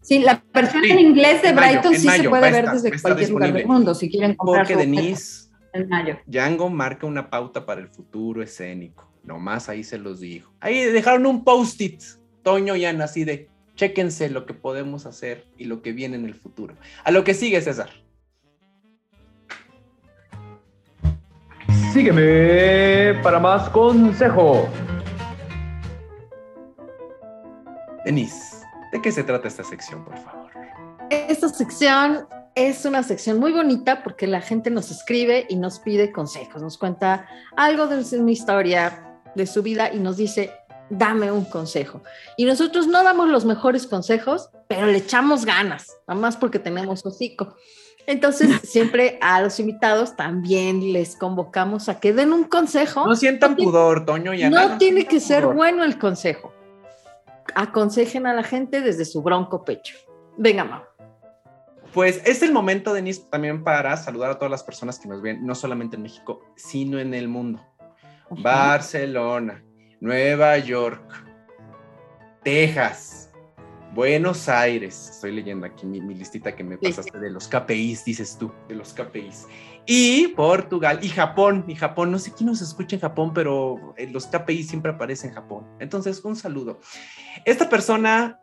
Sí, la versión Sí, en inglés de en mayo, Brighton en sí se mayo, puede va a ver estar, desde cualquier lugar del mundo, si quieren comprar porque Denise en mayo. Django marca una pauta para el futuro escénico. Nomás ahí se los dijo. Ahí dejaron un post-it, Toño y Ana, así de chéquense lo que podemos hacer y lo que viene en el futuro. A lo que sigue, César. Sígueme para más consejo. Denise, ¿de qué se trata esta sección, por favor? Esta sección es una sección muy bonita porque la gente nos escribe y nos pide consejos, nos cuenta algo de su historia, de su vida y nos dice, dame un consejo. Y nosotros no damos los mejores consejos, pero le echamos ganas, nada más porque tenemos hocico. Entonces, siempre a los invitados también les convocamos a que den un consejo. No sientan pudor, Toño. Y no tiene que ser bueno el consejo. Aconsejen a la gente desde su bronco pecho. Venga, Mau. Pues es el momento, Denise, también para saludar a todas las personas que nos ven, no solamente en México, sino en el mundo. Barcelona, Nueva York, Texas, Buenos Aires. Estoy leyendo aquí mi, listita que me pasaste de los KPIs, dices tú, de los KPIs. Y Portugal y Japón. Y Japón, no sé quién nos escucha en Japón, pero eh, los KPIs siempre aparecen en Japón. Entonces, un saludo. Esta persona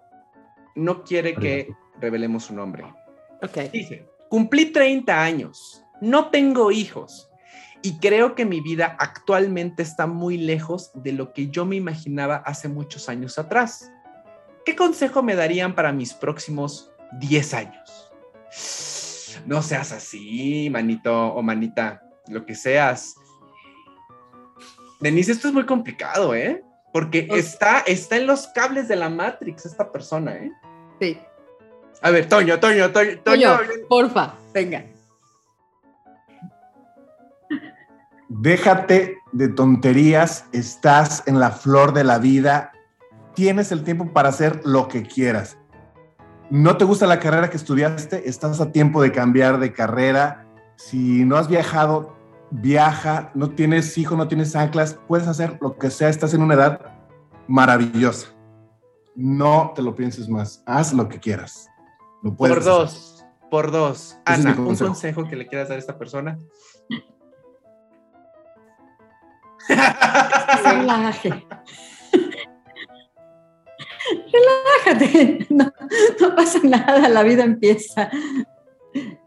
no quiere que revelemos su nombre. Ok. Dice, cumplí 30 años, no tengo hijos y creo que mi vida actualmente está muy lejos de lo que yo me imaginaba hace muchos años atrás. ¿Qué consejo me darían para mis próximos 10 años? No seas así, manito o manita, lo que seas. Denise, esto es muy complicado, ¿eh? Porque está, está en los cables de la Matrix esta persona, ¿eh? Sí. A ver, Toño, Toño, Toño, Toño. porfa, venga. Déjate de tonterías, estás en la flor de la vida, tienes el tiempo para hacer lo que quieras. ¿No te gusta la carrera que estudiaste? Estás a tiempo de cambiar de carrera. Si no has viajado, viaja. No tienes hijos, no tienes anclas, puedes hacer lo que sea. Estás en una edad maravillosa. No te lo pienses más. Haz lo que quieras. Por dos, por dos. Ana, un consejo que le quieras dar a esta persona. Relaje. Relájate, no, pasa nada, la vida empieza.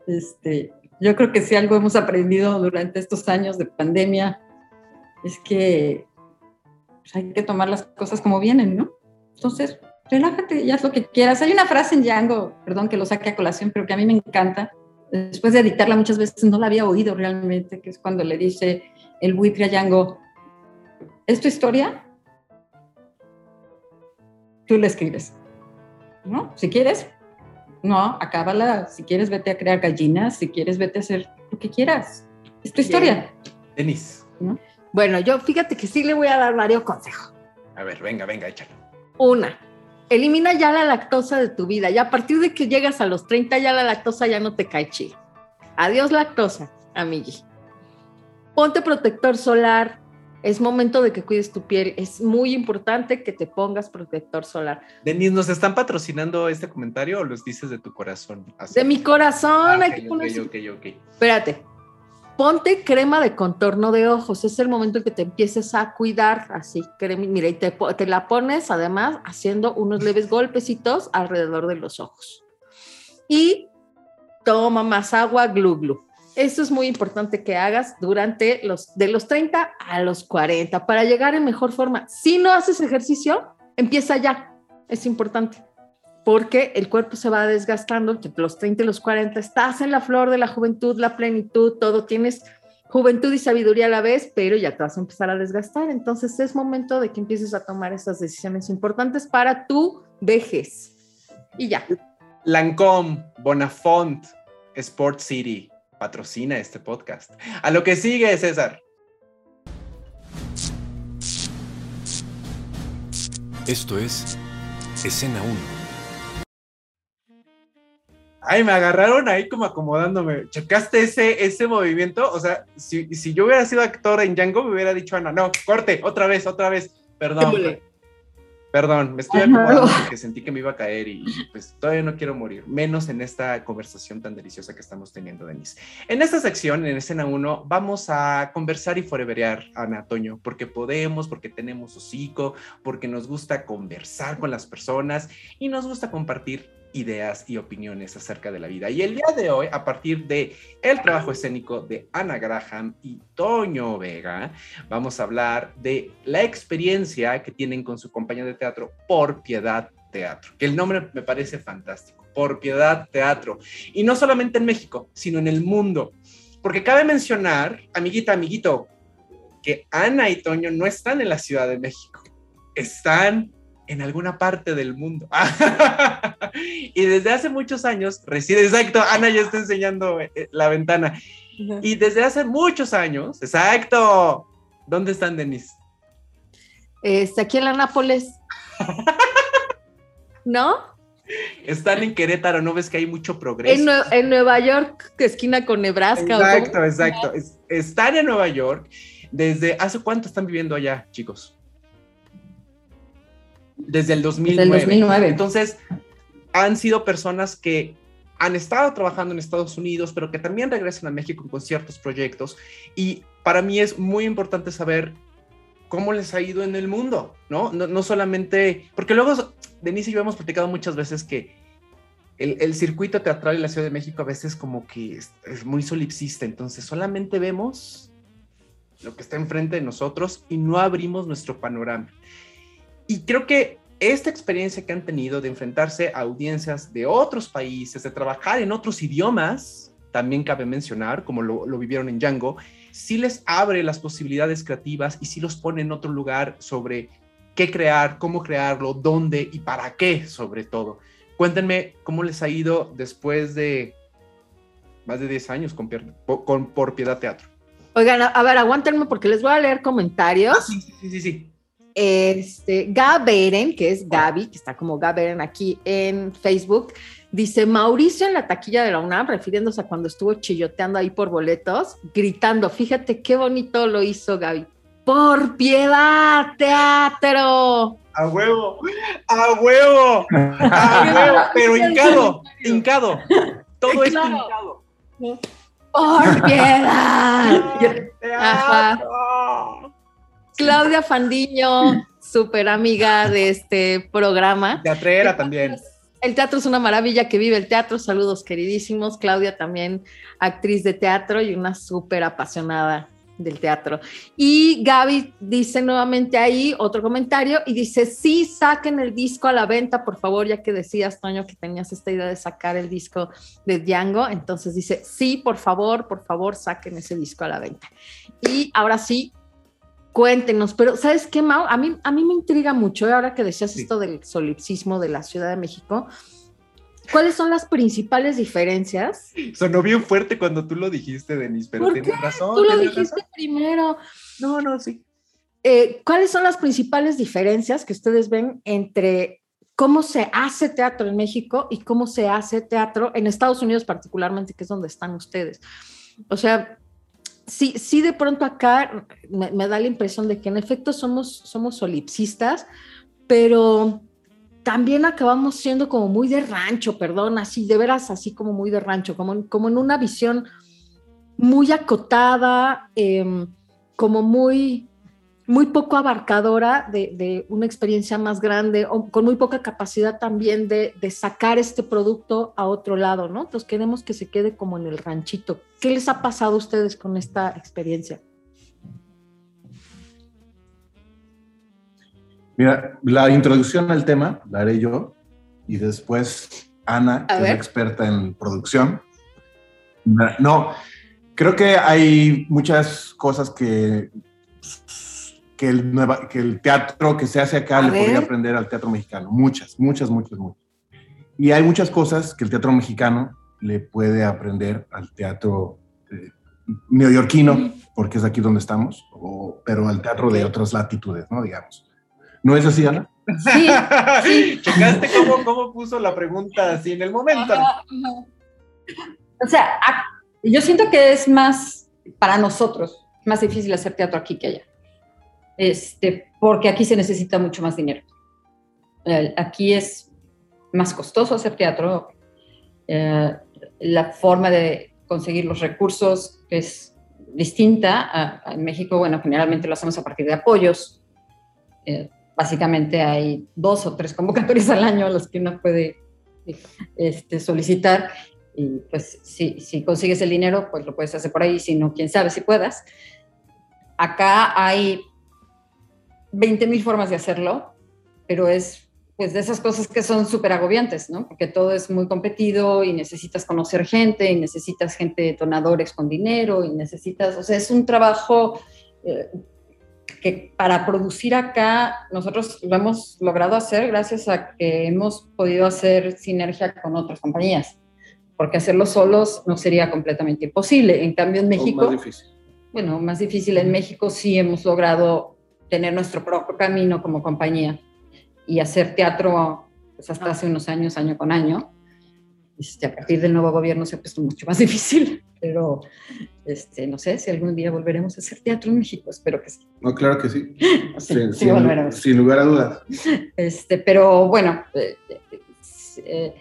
Este, yo creo que si algo hemos aprendido durante estos años de pandemia es que pues, hay que tomar las cosas como vienen, ¿no? Entonces, relájate y haz lo que quieras. Hay una frase en Django, perdón que lo saque a colación, pero que a mí me encanta. Después de editarla muchas veces no la había oído realmente, que es cuando le dice el buitre a Django, ¿es tu historia? Tú la escribes, ¿no? Si quieres, no, acábala. Si quieres, vete a crear gallinas. Si quieres, vete a hacer lo que quieras. Es tu historia. Denise. Bueno, yo fíjate que sí le voy a dar varios consejos. A ver, venga, venga, échalo. Una, elimina ya la lactosa de tu vida. Ya a partir de que llegas a los 30, ya la lactosa ya no te cae chido. Adiós lactosa, amigui. Ponte protector solar. Es momento de que cuides tu piel. Es muy importante que te pongas protector solar. Denis, ¿nos están patrocinando este comentario o los dices de tu corazón? De mi corazón. Ah, okay, okay, okay, Espérate, Ponte crema de contorno de ojos, es el momento en que te empieces a cuidar, así, crema, mira, y te, la pones además haciendo unos leves golpecitos alrededor de los ojos. Y toma más agua, glu glu. Esto es muy importante que hagas durante los de los 30 a los 40 para llegar en mejor forma. Si no haces ejercicio, empieza ya. Es importante porque el cuerpo se va desgastando, entre los 30 y los 40 estás en la flor de la juventud, la plenitud, todo, tienes juventud y sabiduría a la vez, pero ya te vas a empezar a desgastar. Entonces es momento de que empieces a tomar esas decisiones importantes para tu vejez. Y ya. Lancome, Bonafont, Sport City, patrocina este podcast. A lo que sigue, César. Esto es Escena 1 Ay, me agarraron ahí como acomodándome. ¿Checaste ese, ese movimiento? O sea, si, si yo hubiera sido actor en Django, me hubiera dicho Ana, no, corte, otra vez, otra vez. Perdón. Perdón, me estoy acomodando porque sentí que me iba a caer y pues todavía no quiero morir, menos en esta conversación tan deliciosa que estamos teniendo, Denise. En esta sección, en escena 1, vamos a conversar y foreverear, Ana Toño, porque podemos, porque tenemos hocico, porque nos gusta conversar con las personas y nos gusta compartir ideas y opiniones acerca de la vida. Y el día de hoy, a partir de el trabajo escénico de Ana Graham y Toño Vega, vamos a hablar de la experiencia que tienen con su compañía de teatro Por Piedad Teatro, que el nombre me parece fantástico, Por Piedad Teatro. Y no solamente en México, sino en el mundo. Porque cabe mencionar, amiguita, amiguito, que Ana y Toño no están en la Ciudad de México, están en alguna parte del mundo. y desde hace muchos años reside, exacto, Ana ya está enseñando eh, la ventana. Y desde hace muchos años, exacto, ¿dónde están, Denise? Este, aquí en la Nápoles. ¿No? Están en Querétaro, ¿no ves que hay mucho progreso? En, Nueva York, esquina con Nebraska. Exacto, exacto. están en Nueva York. ¿Desde hace cuánto están viviendo allá, chicos? Desde el 2009. Desde el 2009. Entonces, han sido personas que han estado trabajando en Estados Unidos, pero que también regresan a México con ciertos proyectos. Y para mí es muy importante saber cómo les ha ido en el mundo, ¿no? No, solamente, porque luego Denise y yo hemos platicado muchas veces que el, circuito teatral en la Ciudad de México a veces como que es, es, muy solipsista, entonces solamente vemos lo que está enfrente de nosotros y no abrimos nuestro panorama. Y creo que esta experiencia que han tenido de enfrentarse a audiencias de otros países, de trabajar en otros idiomas, también cabe mencionar, como lo, lo vivieron en Django, sí les abre las posibilidades creativas y sí los pone en otro lugar sobre qué crear, cómo crearlo, dónde y para qué, sobre todo. Cuéntenme cómo les ha ido después de más de 10 años con, con Por Piedad Teatro. Oigan, a, ver, aguántenme porque les voy a leer comentarios. Ah, sí, sí, sí, sí. Este, Gaberen, que es Gaby, que está como Gaberen aquí en Facebook, Dice Mauricio en la taquilla de la UNAM, refiriéndose a cuando estuvo chilloteando ahí por boletos, gritando, fíjate qué bonito lo hizo Gaby. Por piedad, teatro. A huevo, a huevo, a huevo, pero hincado, hincado. Todo es hincado. Por piedad. Claudia Fandiño, súper amiga de este programa. Teatrera también. El teatro es una maravilla que vive el teatro. Saludos queridísimos. Claudia también actriz de teatro y una súper apasionada del teatro. Y Gaby dice nuevamente ahí otro comentario y dice, sí, saquen el disco a la venta, por favor, ya que decías, Toño, que tenías esta idea de sacar el disco de Django. Entonces dice, sí, por favor, por favor, saquen ese disco a la venta. Y ahora sí, cuéntenos, pero ¿sabes qué, Mau? A mí, a mí me intriga mucho, ahora que decías esto del solipsismo de la Ciudad de México, ¿cuáles son las principales diferencias? Sonó bien fuerte cuando tú lo dijiste, Denise, pero tienes razón. Tú lo dijiste primero. No, no, sí. Eh, ¿Cuáles son las principales diferencias que ustedes ven entre cómo se hace teatro en México y cómo se hace teatro en Estados Unidos particularmente, que es donde están ustedes? O sea, sí, sí de pronto acá me, da la impresión de que en efecto somos, somos solipsistas, pero también acabamos siendo como muy de rancho, perdón, así, de veras así como muy de rancho, como, como en una visión muy acotada, em, como muy muy poco abarcadora de, una experiencia más grande o con muy poca capacidad también de, sacar este producto a otro lado, ¿no? Entonces queremos que se quede como en el ranchito. ¿Qué les ha pasado a ustedes con esta experiencia? Mira, la introducción al tema la haré yo y después Ana, que es experta en producción. No, creo que hay muchas cosas que que el, nueva, que el teatro que se hace acá le podría aprender al teatro mexicano. Muchas, muchas, muchas, muchas. Y hay muchas cosas que el teatro mexicano le puede aprender al teatro eh, neoyorquino, porque es aquí donde estamos, o, pero al teatro de otras latitudes, ¿no? Digamos. ¿No es así, Ana? Sí, sí. ¿Checaste cómo, cómo puso la pregunta así en el momento? O sea, yo siento que es más, para nosotros, más difícil hacer teatro aquí que allá este, porque aquí se necesita mucho más dinero. Aquí es más costoso hacer teatro, eh, la forma de conseguir los recursos es distinta. en México, bueno, generalmente lo hacemos a partir de apoyos. Eh, básicamente hay dos o tres convocatorias al año a las que uno puede este, solicitar y pues si, si consigues el dinero, pues lo puedes hacer por ahí, si no, quién sabe si puedas. Acá hay 20 mil formas de hacerlo, pero es pues de esas cosas que son súper agobiantes, ¿no? Porque todo es muy competido y necesitas conocer gente y necesitas gente detonadores con dinero y necesitas, o sea, es un trabajo, eh, que para producir acá nosotros lo hemos logrado hacer gracias a que hemos podido hacer sinergia con otras compañías, porque hacerlo solos no sería completamente imposible. En cambio, en México... Más difícil. Bueno, más difícil en México sí hemos logrado tener nuestro propio camino como compañía y hacer teatro pues, hasta hace unos años, año con año. Este, a partir del nuevo gobierno se ha puesto mucho más difícil, pero este, no sé si algún día volveremos a hacer teatro en México, espero que sí. No, claro que sí. Sin, sí sin- sin lugar a dudas. Este, pero bueno, eh, eh,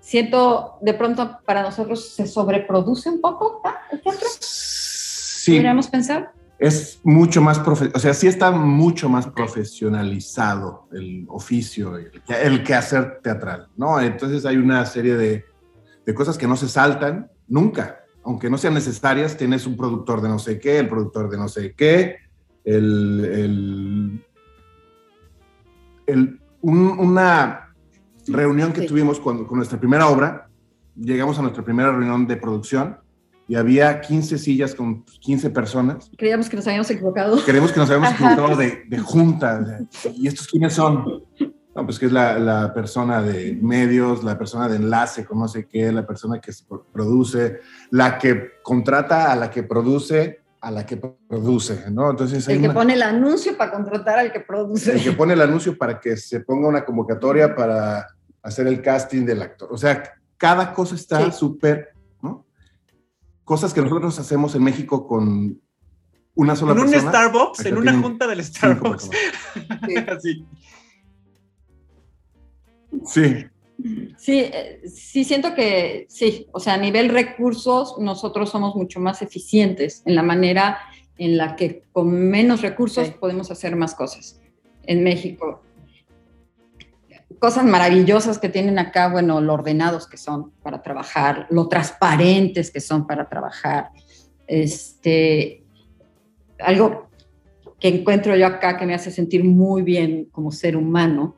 siento de pronto para nosotros se sobreproduce un poco el teatro, Sí, podríamos pensar. Es mucho más, profe o sea, sí está mucho más profesionalizado el oficio, el, el quehacer teatral, ¿no? Entonces hay una serie de, de cosas que no se saltan nunca, aunque no sean necesarias, tienes un productor de no sé qué, el productor de no sé qué, el, el- el- un- una reunión que tuvimos cuando, con nuestra primera obra, llegamos a nuestra primera reunión de producción y había 15 sillas con 15 personas. Creíamos que nos habíamos equivocado. Creemos que nos habíamos Ajá. equivocado de, de junta. ¿Y estos quiénes son? No, pues que es la, la persona de medios, la persona de enlace con no sé qué, la persona que produce, la que contrata a la que produce, a la que produce, ¿no? Entonces El que una- pone el anuncio para contratar al que produce. el que pone el anuncio para que se ponga una convocatoria para hacer el casting del actor. O sea, cada cosa está súper. Cosas que nosotros hacemos en México con una sola En un persona. Starbucks, en una junta del Starbucks. Sí, Sí, eh, sí siento que sí, o sea, a nivel recursos nosotros somos mucho más eficientes en la manera en la que con menos recursos Sí. podemos hacer más cosas en México. Cosas maravillosas que tienen acá, bueno, lo ordenados que son para trabajar, lo transparentes que son para trabajar. Este, algo que encuentro yo acá que me hace sentir muy bien como ser humano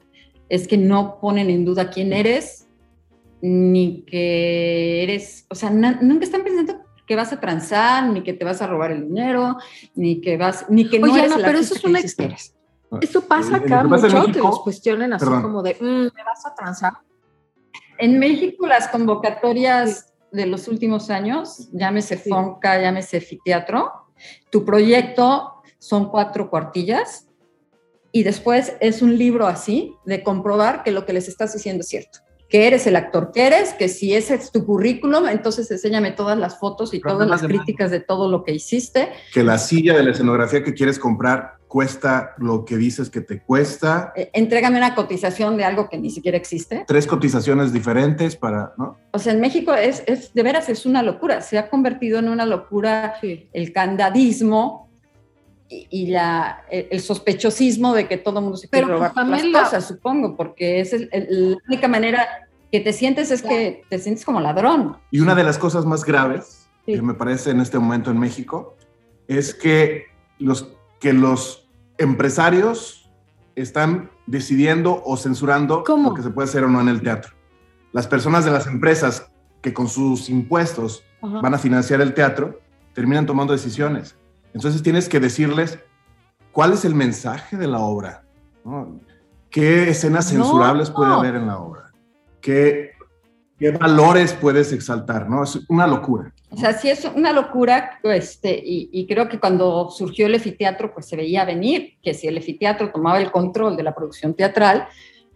es que no ponen en duda quién eres, ni que eres, o sea, nunca están pensando que vas a transar, ni que te vas a robar el dinero, ni que vas, ni que no Oye, eres pero eso es una- que. Eso pasa Eh, acá mucho, que los cuestionen así Perdón. como de, "Mm, ¿me vas a transar? En México las convocatorias de los últimos años, llámese Sí. Fonca, llámese Fiteatro, tu proyecto son cuatro cuartillas y después es un libro así de comprobar que lo que les estás diciendo es cierto. Que eres el actor que eres, que si ese es tu currículum, entonces enséñame todas las fotos y Pero todas las las demás. críticas de todo lo que hiciste. que la silla de la escenografía que quieres comprar cuesta lo que dices que te cuesta, Eh, entrégame una cotización de algo que ni siquiera existe. tres cotizaciones diferentes para, ¿no? O sea, en México es, es de veras es una locura. Se ha convertido en una locura Sí. el candadismo y, y la, el, el sospechosismo de que todo el mundo se quiere Pero, robar las cosas, supongo, porque es el- la única manera que te sientes es que te sientes como ladrón. Y una de las cosas más graves Sí. que me parece en este momento en México es que los, que los empresarios están decidiendo o censurando ¿Cómo? lo que se puede hacer o no en el teatro. Las personas de las empresas que con sus impuestos Ajá. van a financiar el teatro terminan tomando decisiones. Entonces tienes que decirles cuál es el mensaje de la obra, ¿no? qué escenas No. censurables puede haber en la obra, qué, qué valores puedes exaltar, ¿no? Es una locura. O sea, sí es una locura, este, y, y creo que cuando surgió el efiteatro, pues se veía venir que si el efiteatro tomaba el control de la producción teatral,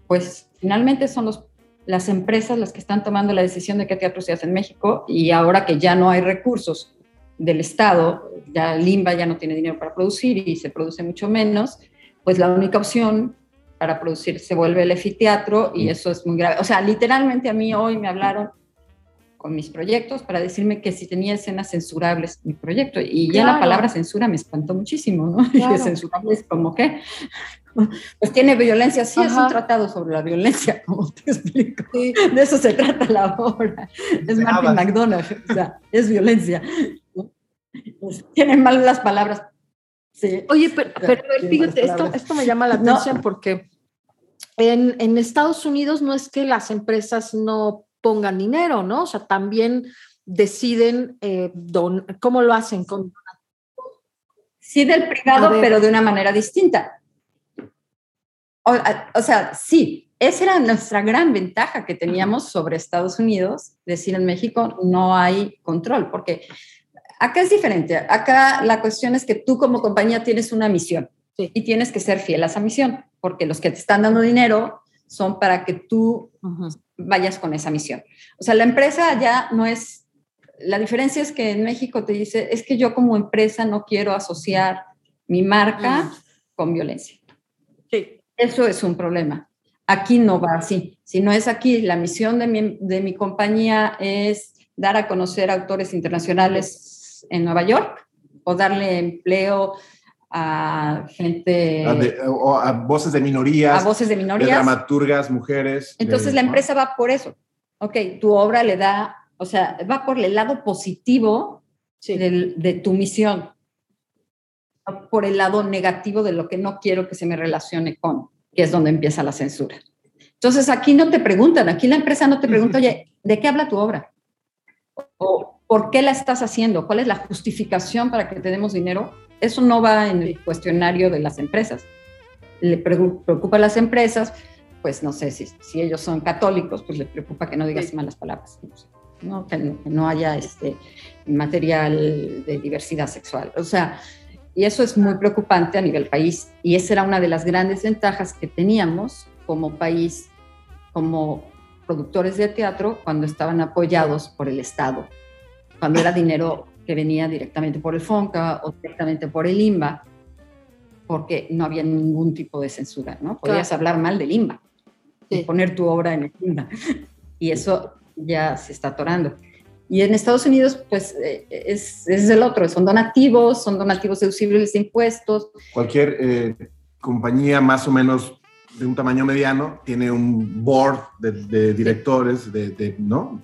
pues finalmente son los, las empresas las que están tomando la decisión de qué teatro se hace en México, y ahora que ya no hay recursos del Estado, ya Limba ya no tiene dinero para producir y se produce mucho menos, pues la única opción para producir se vuelve el efiteatro y Mm. eso es muy grave. O sea, literalmente a mí hoy me hablaron con mis proyectos para decirme que si tenía escenas censurables mi proyecto. Y ya la palabra censura me espantó muchísimo, ¿no? Claro. Y censurable es como que, pues tiene violencia, sí, es un tratado sobre la violencia, como te explico. Sí. De eso se trata la obra. Es Martin. McDonagh, o sea, es violencia. ¿no? Pues, tienen mal las palabras. Sí. Oye, pero, pero, fíjate, esto, esto me llama la No. atención porque en, en Estados Unidos no es que las empresas no pongan dinero, ¿no? O sea, también deciden eh, don- cómo lo hacen con Sí, del privado, pero de una manera distinta. O, o, sea, sí, esa era nuestra gran ventaja que teníamos sobre Estados Unidos, decir en México no hay control, porque acá es diferente. Acá la cuestión es que tú como compañía tienes una misión sí. y tienes que ser fiel a esa misión, porque los que te están dando dinero son para que tú uh -huh. Vayas con esa misión. O sea, la empresa ya no es la diferencia es que en México te dice, es que yo como empresa no quiero asociar mi marca mm. con violencia. Sí. Eso es un problema. Aquí no va así. Si no es aquí, la misión de mi, de mi compañía es dar a conocer autores internacionales en Nueva York o darle empleo a gente... A, de, o a voces de minorías. A voces de minorías. De dramaturgas, mujeres. Entonces de, la empresa va por eso. Ok, tu obra le da o sea, va por el lado positivo sí. de, de, tu misión, no por el lado negativo de lo que no quiero que se me relacione con, que es donde empieza la censura. Entonces, aquí no te preguntan, aquí la empresa no te pregunta, oye, ¿de qué habla tu obra? ¿O por qué la estás haciendo? ¿Cuál es la justificación para que te demos dinero? Eso no va en el cuestionario de las empresas. Le preocupa a las empresas, pues no sé si, si ellos son católicos, pues les preocupa que no digas sí. malas palabras. No sé. ¿no? Que, no haya este material de diversidad sexual. O sea, y eso es muy preocupante a nivel país. Y esa era una de las grandes ventajas que teníamos como país, como productores de teatro, cuando estaban apoyados por el Estado, cuando era dinero que venía directamente por el FONCA o directamente por el IMBA, porque no había ningún tipo de censura, ¿no? Podías claro. hablar mal del IMBA sí. y poner tu obra en el IMBA. Y eso ya se está atorando. Y en Estados Unidos, pues eh, es, es, el otro, son donativos, son donativos deducibles de impuestos. Cualquier eh, compañía más o menos de un tamaño mediano tiene un board de, de directores, de, de, ¿no?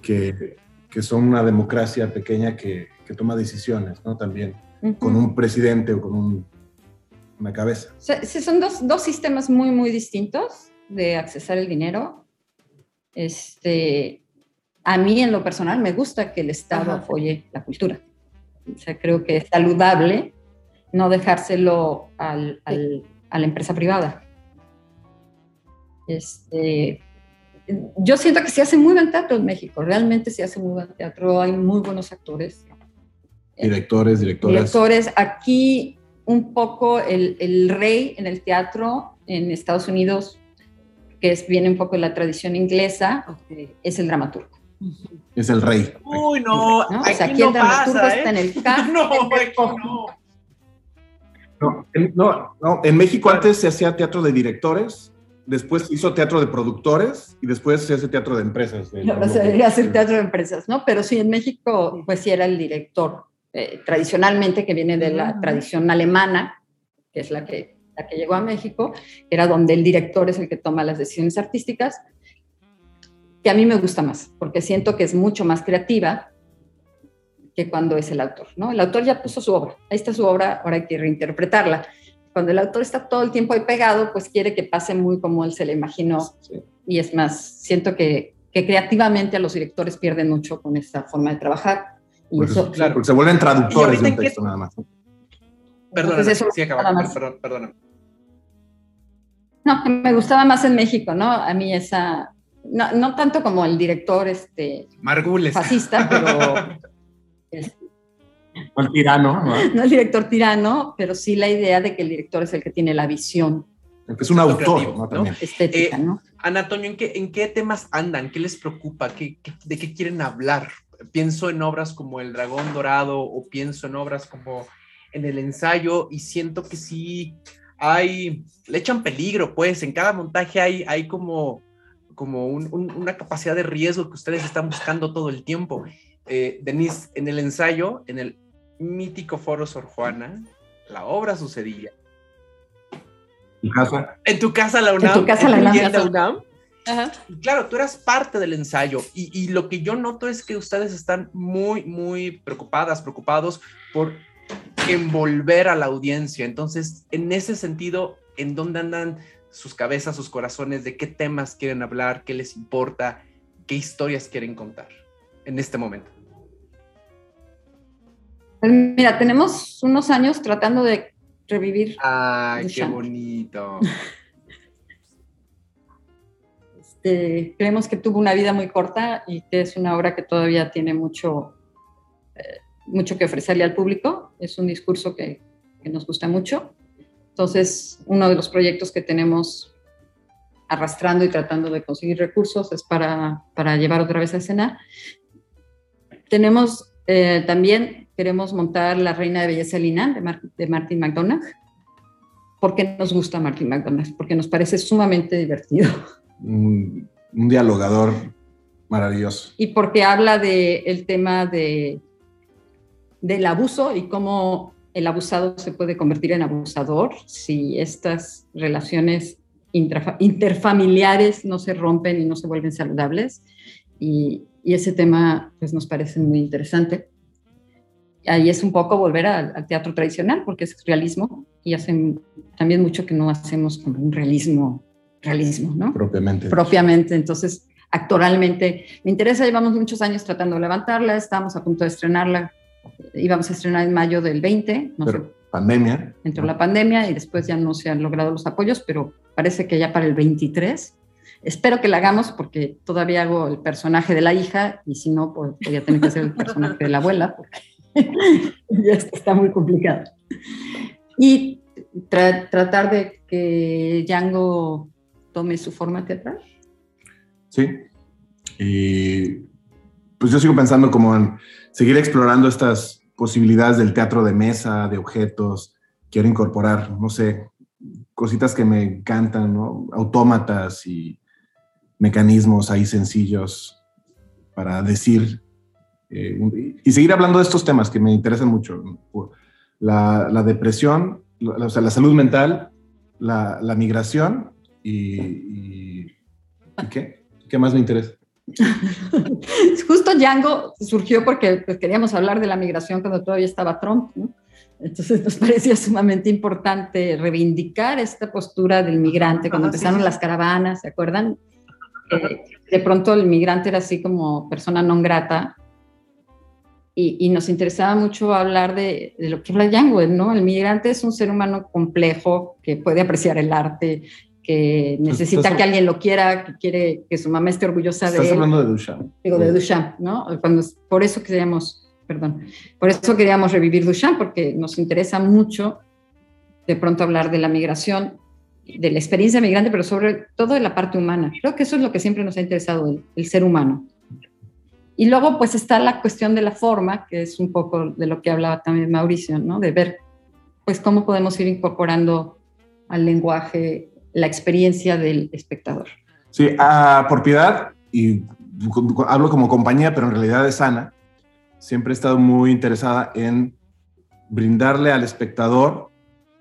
Que, que, son una democracia pequeña que, que toma decisiones, ¿no? También, uh -huh. con un presidente o con un, una cabeza. O sea, son dos, dos sistemas muy, muy distintos de accesar el dinero este, a mí en lo personal me gusta que el Estado Ajá. apoye la cultura. O sea, creo que es saludable no dejárselo al, al, a la empresa privada. Este, yo siento que se hace muy buen teatro en México, realmente se hace muy buen teatro, hay muy buenos actores. Directores, directoras. Directores. Aquí un poco el, el rey en el teatro en Estados Unidos que es, viene un poco de la tradición inglesa, okay. es el dramaturgo. Es el rey. Uy, no, ¿no? Aquí o sea, aquí no el dramaturgo pasa, está ¿eh? en el campo. no, no. No, en, no, no, en México antes se hacía teatro de directores, después hizo teatro de productores y después se hace teatro de empresas. De, se debería hacer teatro de empresas, ¿no? Pero sí, en México, pues sí era el director, eh, tradicionalmente, que viene de la tradición alemana, que es la que la que llegó a México, era donde el director es el que toma las decisiones artísticas, que a mí me gusta más, porque siento que es mucho más creativa que cuando es el autor, ¿no? El autor ya puso su obra, ahí está su obra, ahora hay que reinterpretarla. Cuando el autor está todo el tiempo ahí pegado, pues quiere que pase muy como él se le imaginó, sí. y es más, siento que, que, creativamente a los directores pierden mucho con esta forma de trabajar. Y porque, eso, claro, porque se vuelven traductores de un texto nada más. Perdóname, sí, perdón, perdóname. No, me gustaba más en México, ¿no? A mí esa, no, no tanto como el director este, Margules. fascista, pero... este, el tirano. ¿no? no el director tirano, pero sí la idea de que el director es el que tiene la visión. Es un autor, creativo, ¿no? ¿no? Estética, eh, ¿no? Ana Antonio, ¿en qué, ¿en qué temas andan? ¿Qué les preocupa? ¿Qué, qué, de qué quieren hablar? Pienso en obras como El Dragón Dorado o pienso en obras como En el Ensayo y siento que sí hay, le echan peligro, pues, en cada montaje hay, hay como, como un, un, una capacidad de riesgo que ustedes están buscando todo el tiempo. Eh, Denise, en el ensayo, en el mítico foro Sor Juana, la obra sucedía. ¿En casa? En tu casa, la UNAM. En tu casa, la UNAM. En la UNAM. Ajá. Claro, tú eras parte del ensayo y, y, lo que yo noto es que ustedes están muy, muy preocupadas, preocupados por envolver a la audiencia. Entonces, en ese sentido, ¿en dónde andan sus cabezas, sus corazones? ¿De qué temas quieren hablar? ¿Qué les importa? ¿Qué historias quieren contar en este momento? Pues mira, tenemos unos años tratando de revivir. Ay, qué bonito. Este, creemos que tuvo una vida muy corta y que es una obra que todavía tiene mucho, eh, mucho que ofrecerle al público. Es un discurso que, que nos gusta mucho. Entonces, uno de los proyectos que tenemos arrastrando y tratando de conseguir recursos es para, para llevar otra vez a escena. Tenemos eh, también, queremos montar La Reina de Belleza Lina de, Mar- de Martin McDonagh. ¿Por qué nos gusta Martin McDonagh? Porque nos parece sumamente divertido Un, un dialogador maravilloso. y porque habla del el tema de, del abuso y cómo el abusado se puede convertir en abusador si estas relaciones interfamiliares no se rompen y no se vuelven saludables. Y, y ese tema pues, nos parece muy interesante. Ahí es un poco volver al, al teatro tradicional, porque es realismo y hacen también mucho que no hacemos como un realismo, realismo, ¿no? Propiamente. propiamente. Entonces, actoralmente, me interesa, llevamos muchos años tratando de levantarla, estamos a punto de estrenarla, íbamos a estrenar en mayo del 20, no sé, Pero pandemia. entró la pandemia y después ya no se han logrado los apoyos, pero parece que ya para el 23. Espero que la hagamos porque todavía hago el personaje de la hija y si no, pues voy a tener que hacer el personaje de la abuela porque ya está muy complicado. Y tra- tratar de que Django tome su forma teatral. Sí. Pues yo sigo pensando como en seguir explorando estas posibilidades del teatro de mesa, de objetos. Quiero incorporar, no sé, cositas que me encantan, ¿no? Autómatas y mecanismos ahí sencillos para decir eh, un- y seguir hablando de estos temas que me interesan mucho. La, la depresión, la, o sea, la salud mental, la, la migración y, y- ¿y qué? ¿Qué más me interesa? Justo Django surgió porque pues, queríamos hablar de la migración cuando todavía estaba Trump, ¿no? Entonces nos parecía sumamente importante reivindicar esta postura del migrante cuando sí, empezaron sí. las caravanas, ¿se acuerdan? Eh, de pronto el migrante era así como persona non grata y, y nos interesaba mucho hablar de, de lo que habla Django, ¿no? El migrante es un ser humano complejo que puede apreciar el arte, que necesita estás- que alguien lo quiera, que quiere que su mamá esté orgullosa de Estás él hablando de Duchamp. digo, de Duchamp, ¿no? Cuando, por eso queríamos, perdón, por eso queríamos revivir Duchamp, porque nos interesa mucho de pronto hablar de la migración, de la experiencia migrante, pero sobre todo de la parte humana. Creo que eso es lo que siempre nos ha interesado, el, el ser humano. Y luego, pues está la cuestión de la forma, que es un poco de lo que hablaba también Mauricio, ¿no? De ver, pues, cómo podemos ir incorporando al lenguaje la experiencia del espectador. Sí, a por piedad, y hablo como compañía, pero en realidad es Ana, siempre he estado muy interesada en brindarle al espectador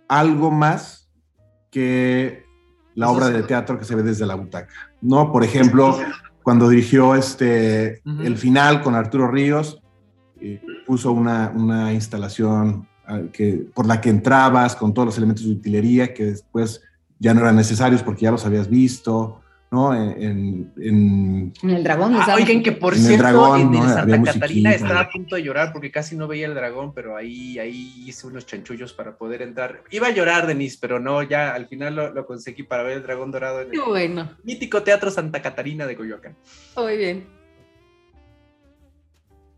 algo más que la obra de teatro que se ve desde la butaca. No, por ejemplo, cuando dirigió este, el final con Arturo Ríos, eh, puso una, una instalación ah, que, por la que entrabas con todos los elementos de utilería que después ya no eran necesarios porque ya los habías visto, ¿no? En, en- en- En el dragón. Ah, oigan que por En el cierto, dragón, en Santa. Catarina estaba a punto de llorar porque casi no veía el dragón, pero ahí, ahí hice unos chanchullos para poder entrar. Iba a llorar, Denise, pero no, ya al final lo, lo conseguí para ver el dragón dorado en el bueno. mítico Teatro Santa Catarina de Coyoacán. Muy bien.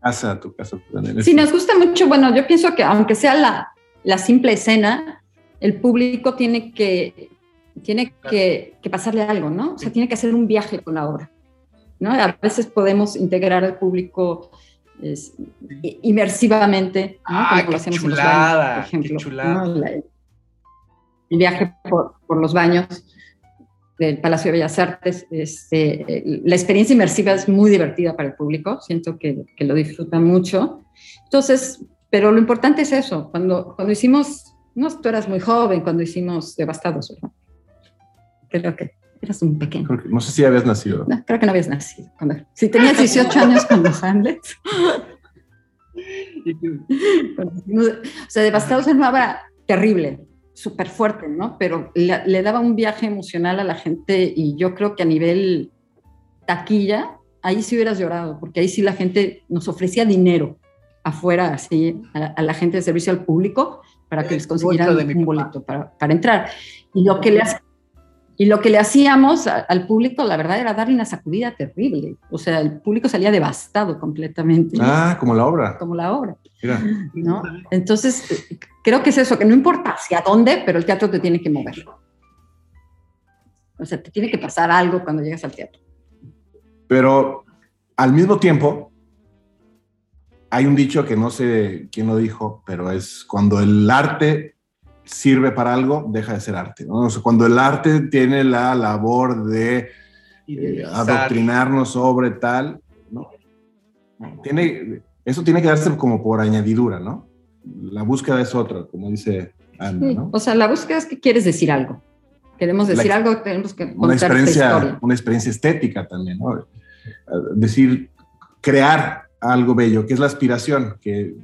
casa, tu casa. Daniel. Sí, nos gusta mucho. Bueno, yo pienso que aunque sea la, la simple escena, el público tiene que, tiene que, que pasarle algo, ¿no? O sea, tiene que hacer un viaje con la obra. ¿no? A veces podemos integrar al público es, inmersivamente, ¿no? Ah, Como lo hacemos en los chulada, baños, por ejemplo. chulada. ¿no? La- el viaje por, por los baños del Palacio de Bellas Artes. Este, la experiencia inmersiva es muy divertida para el público, siento que, que lo disfrutan mucho. Entonces, pero lo importante es eso, cuando, cuando hicimos, no, tú eras muy joven cuando hicimos Devastados, ¿verdad? Creo que eras un pequeño. Creo que- no sé si habías nacido. No, creo que no habías nacido. Cuando- si tenías 18 años cuando Hamlet. o sea, Devastados una obra terrible, súper fuerte, ¿no? Pero le, le daba un viaje emocional a la gente y yo creo que a nivel taquilla, ahí sí hubieras llorado, porque ahí sí la gente nos ofrecía dinero afuera, así, a, a la gente de servicio al público, para que El les consiguieran un boleto para, para entrar. Y lo que le ha- y lo que le hacíamos a- al público, la verdad, era darle una sacudida terrible. O sea, el público salía devastado completamente, Ah, como la obra. como la obra, Mira. ¿no? Entonces, creo que es eso, que no importa hacia dónde, pero el teatro te tiene que mover. O sea, te tiene que pasar algo cuando llegas al teatro. Pero al mismo tiempo, hay un dicho que no sé quién lo dijo, pero es cuando el arte sirve para algo, deja de ser arte. ¿no? O sea, cuando el arte tiene la labor de eh, adoctrinarnos sobre tal, ¿no? Tiene, eso tiene que darse como por añadidura, ¿no? La búsqueda es otra, como dice Ana. O sea, la búsqueda es que quieres decir algo. Queremos decir algo, tenemos que Una contar esta experiencia, historia. una experiencia estética también, ¿no? Eh, Decir, crear algo bello, que es la aspiración, que,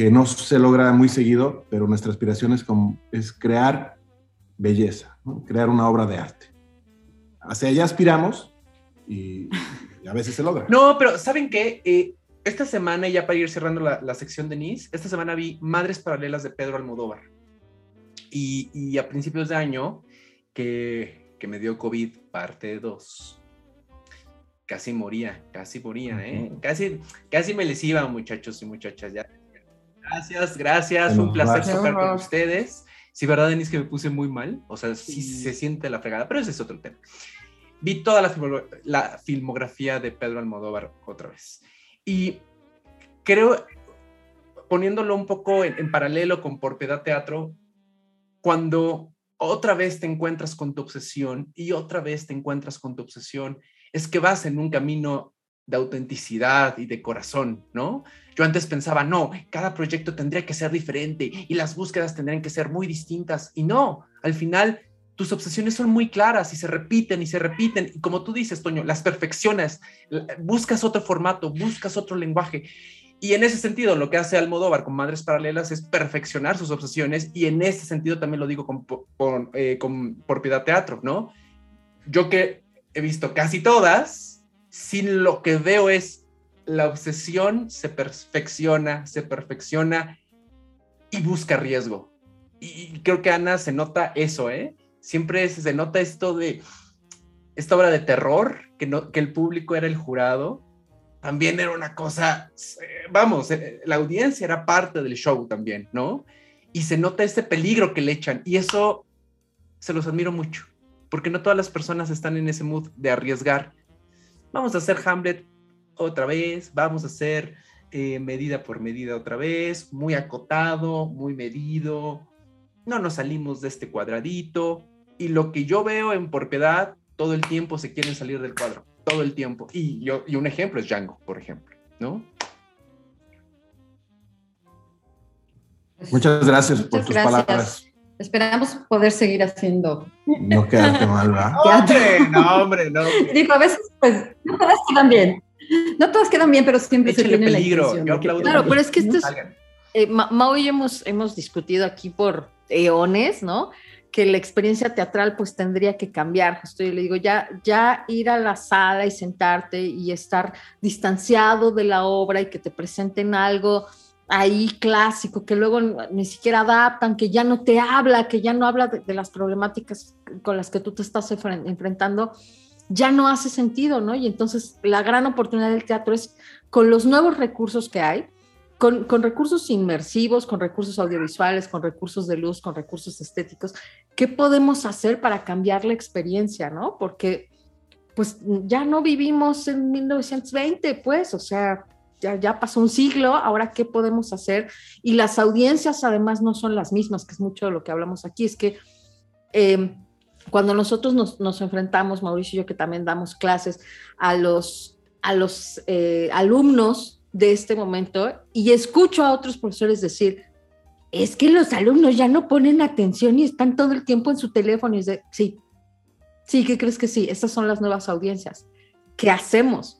que no se logra muy seguido, pero nuestra aspiración es, como, es crear belleza, ¿no? crear una obra de arte. Hacia allá aspiramos y, y a veces se logra. No, pero ¿saben qué? Eh, esta semana, ya para ir cerrando la, la sección de Nice, esta semana vi Madres Paralelas de Pedro Almodóvar. Y, y a principios de año, que, que me dio COVID parte 2. Casi moría, casi moría, ¿eh? Casi, casi me les iba, muchachos y muchachas. Ya. Gracias, gracias. Un placer gracias. tocar con ustedes. Sí, verdad, Denise, que me puse muy mal. O sea, sí, se siente la fregada, pero ese es otro tema. Vi toda la, filmo- la filmografía de Pedro Almodóvar otra vez. Y creo, poniéndolo un poco en, en paralelo con Por Piedad Teatro, cuando otra vez te encuentras con tu obsesión y otra vez te encuentras con tu obsesión, es que vas en un camino de autenticidad y de corazón, ¿no? Yo antes pensaba, no, cada proyecto tendría que ser diferente y las búsquedas tendrían que ser muy distintas. Y no, al final tus obsesiones son muy claras y se repiten y se repiten. Y como tú dices, Toño, las perfeccionas, buscas otro formato, buscas otro lenguaje. Y en ese sentido, lo que hace Almodóvar con Madres Paralelas es perfeccionar sus obsesiones y en ese sentido también lo digo con, con, eh, con Por Piedad Teatro, ¿no? Yo que he visto casi todas, sin lo que veo es la obsesión se perfecciona, se perfecciona y busca riesgo. Y creo que Ana se nota eso, ¿eh? Siempre se, nota esto de esta obra de terror, que, no, que el público era el jurado, también era una cosa, vamos, eh, la audiencia era parte del show también, ¿no? Y se nota este peligro que le echan y eso se los admiro mucho, porque no todas las personas están en ese mood de arriesgar. Vamos a hacer Hamlet otra vez, vamos a hacer eh, medida por medida otra vez, muy acotado, muy medido, no nos salimos de este cuadradito y lo que yo veo en por piedad, todo el tiempo se quieren salir del cuadro, todo el tiempo. Y, yo, y un ejemplo es Django, por ejemplo, ¿no? Muchas gracias por Muchas tus gracias. palabras. Esperamos poder seguir haciendo No quedarte mal, ¿verdad? teatro. no, hombre, no. Digo, a veces, pues, no todas quedan bien. No todas quedan bien, pero siempre se Échale tiene peligro, la intención. Claro, pero es que esto es, eh, Ma- Mao y yo hemos, hemos discutido aquí por eones, ¿no? Que la experiencia teatral pues tendría que cambiar. Justo yo le digo, ya, ya ir a la sala y sentarte y estar distanciado de la obra y que te presenten algo ahí clásico, que luego ni siquiera adaptan, que ya no te habla, que ya no habla de, de las problemáticas con las que tú te estás enfren- enfrentando, ya no hace sentido, ¿no? Y entonces la gran oportunidad del teatro es con los nuevos recursos que hay, con, con, recursos inmersivos, con recursos audiovisuales, con recursos de luz, con recursos estéticos, ¿qué podemos hacer para cambiar la experiencia, no? Porque pues ya no vivimos en 1920, pues, o sea, ya, pasó un siglo, ahora qué podemos hacer? Y las audiencias además no son las mismas, que es mucho de lo que hablamos aquí, es que eh, cuando nosotros nos, nos, enfrentamos, Mauricio y yo que también damos clases, a los, a los eh, alumnos de este momento y escucho a otros profesores decir, es que los alumnos ya no ponen atención y están todo el tiempo en su teléfono. Y es de, sí, sí, ¿qué crees que sí? Estas son las nuevas audiencias. ¿Qué hacemos?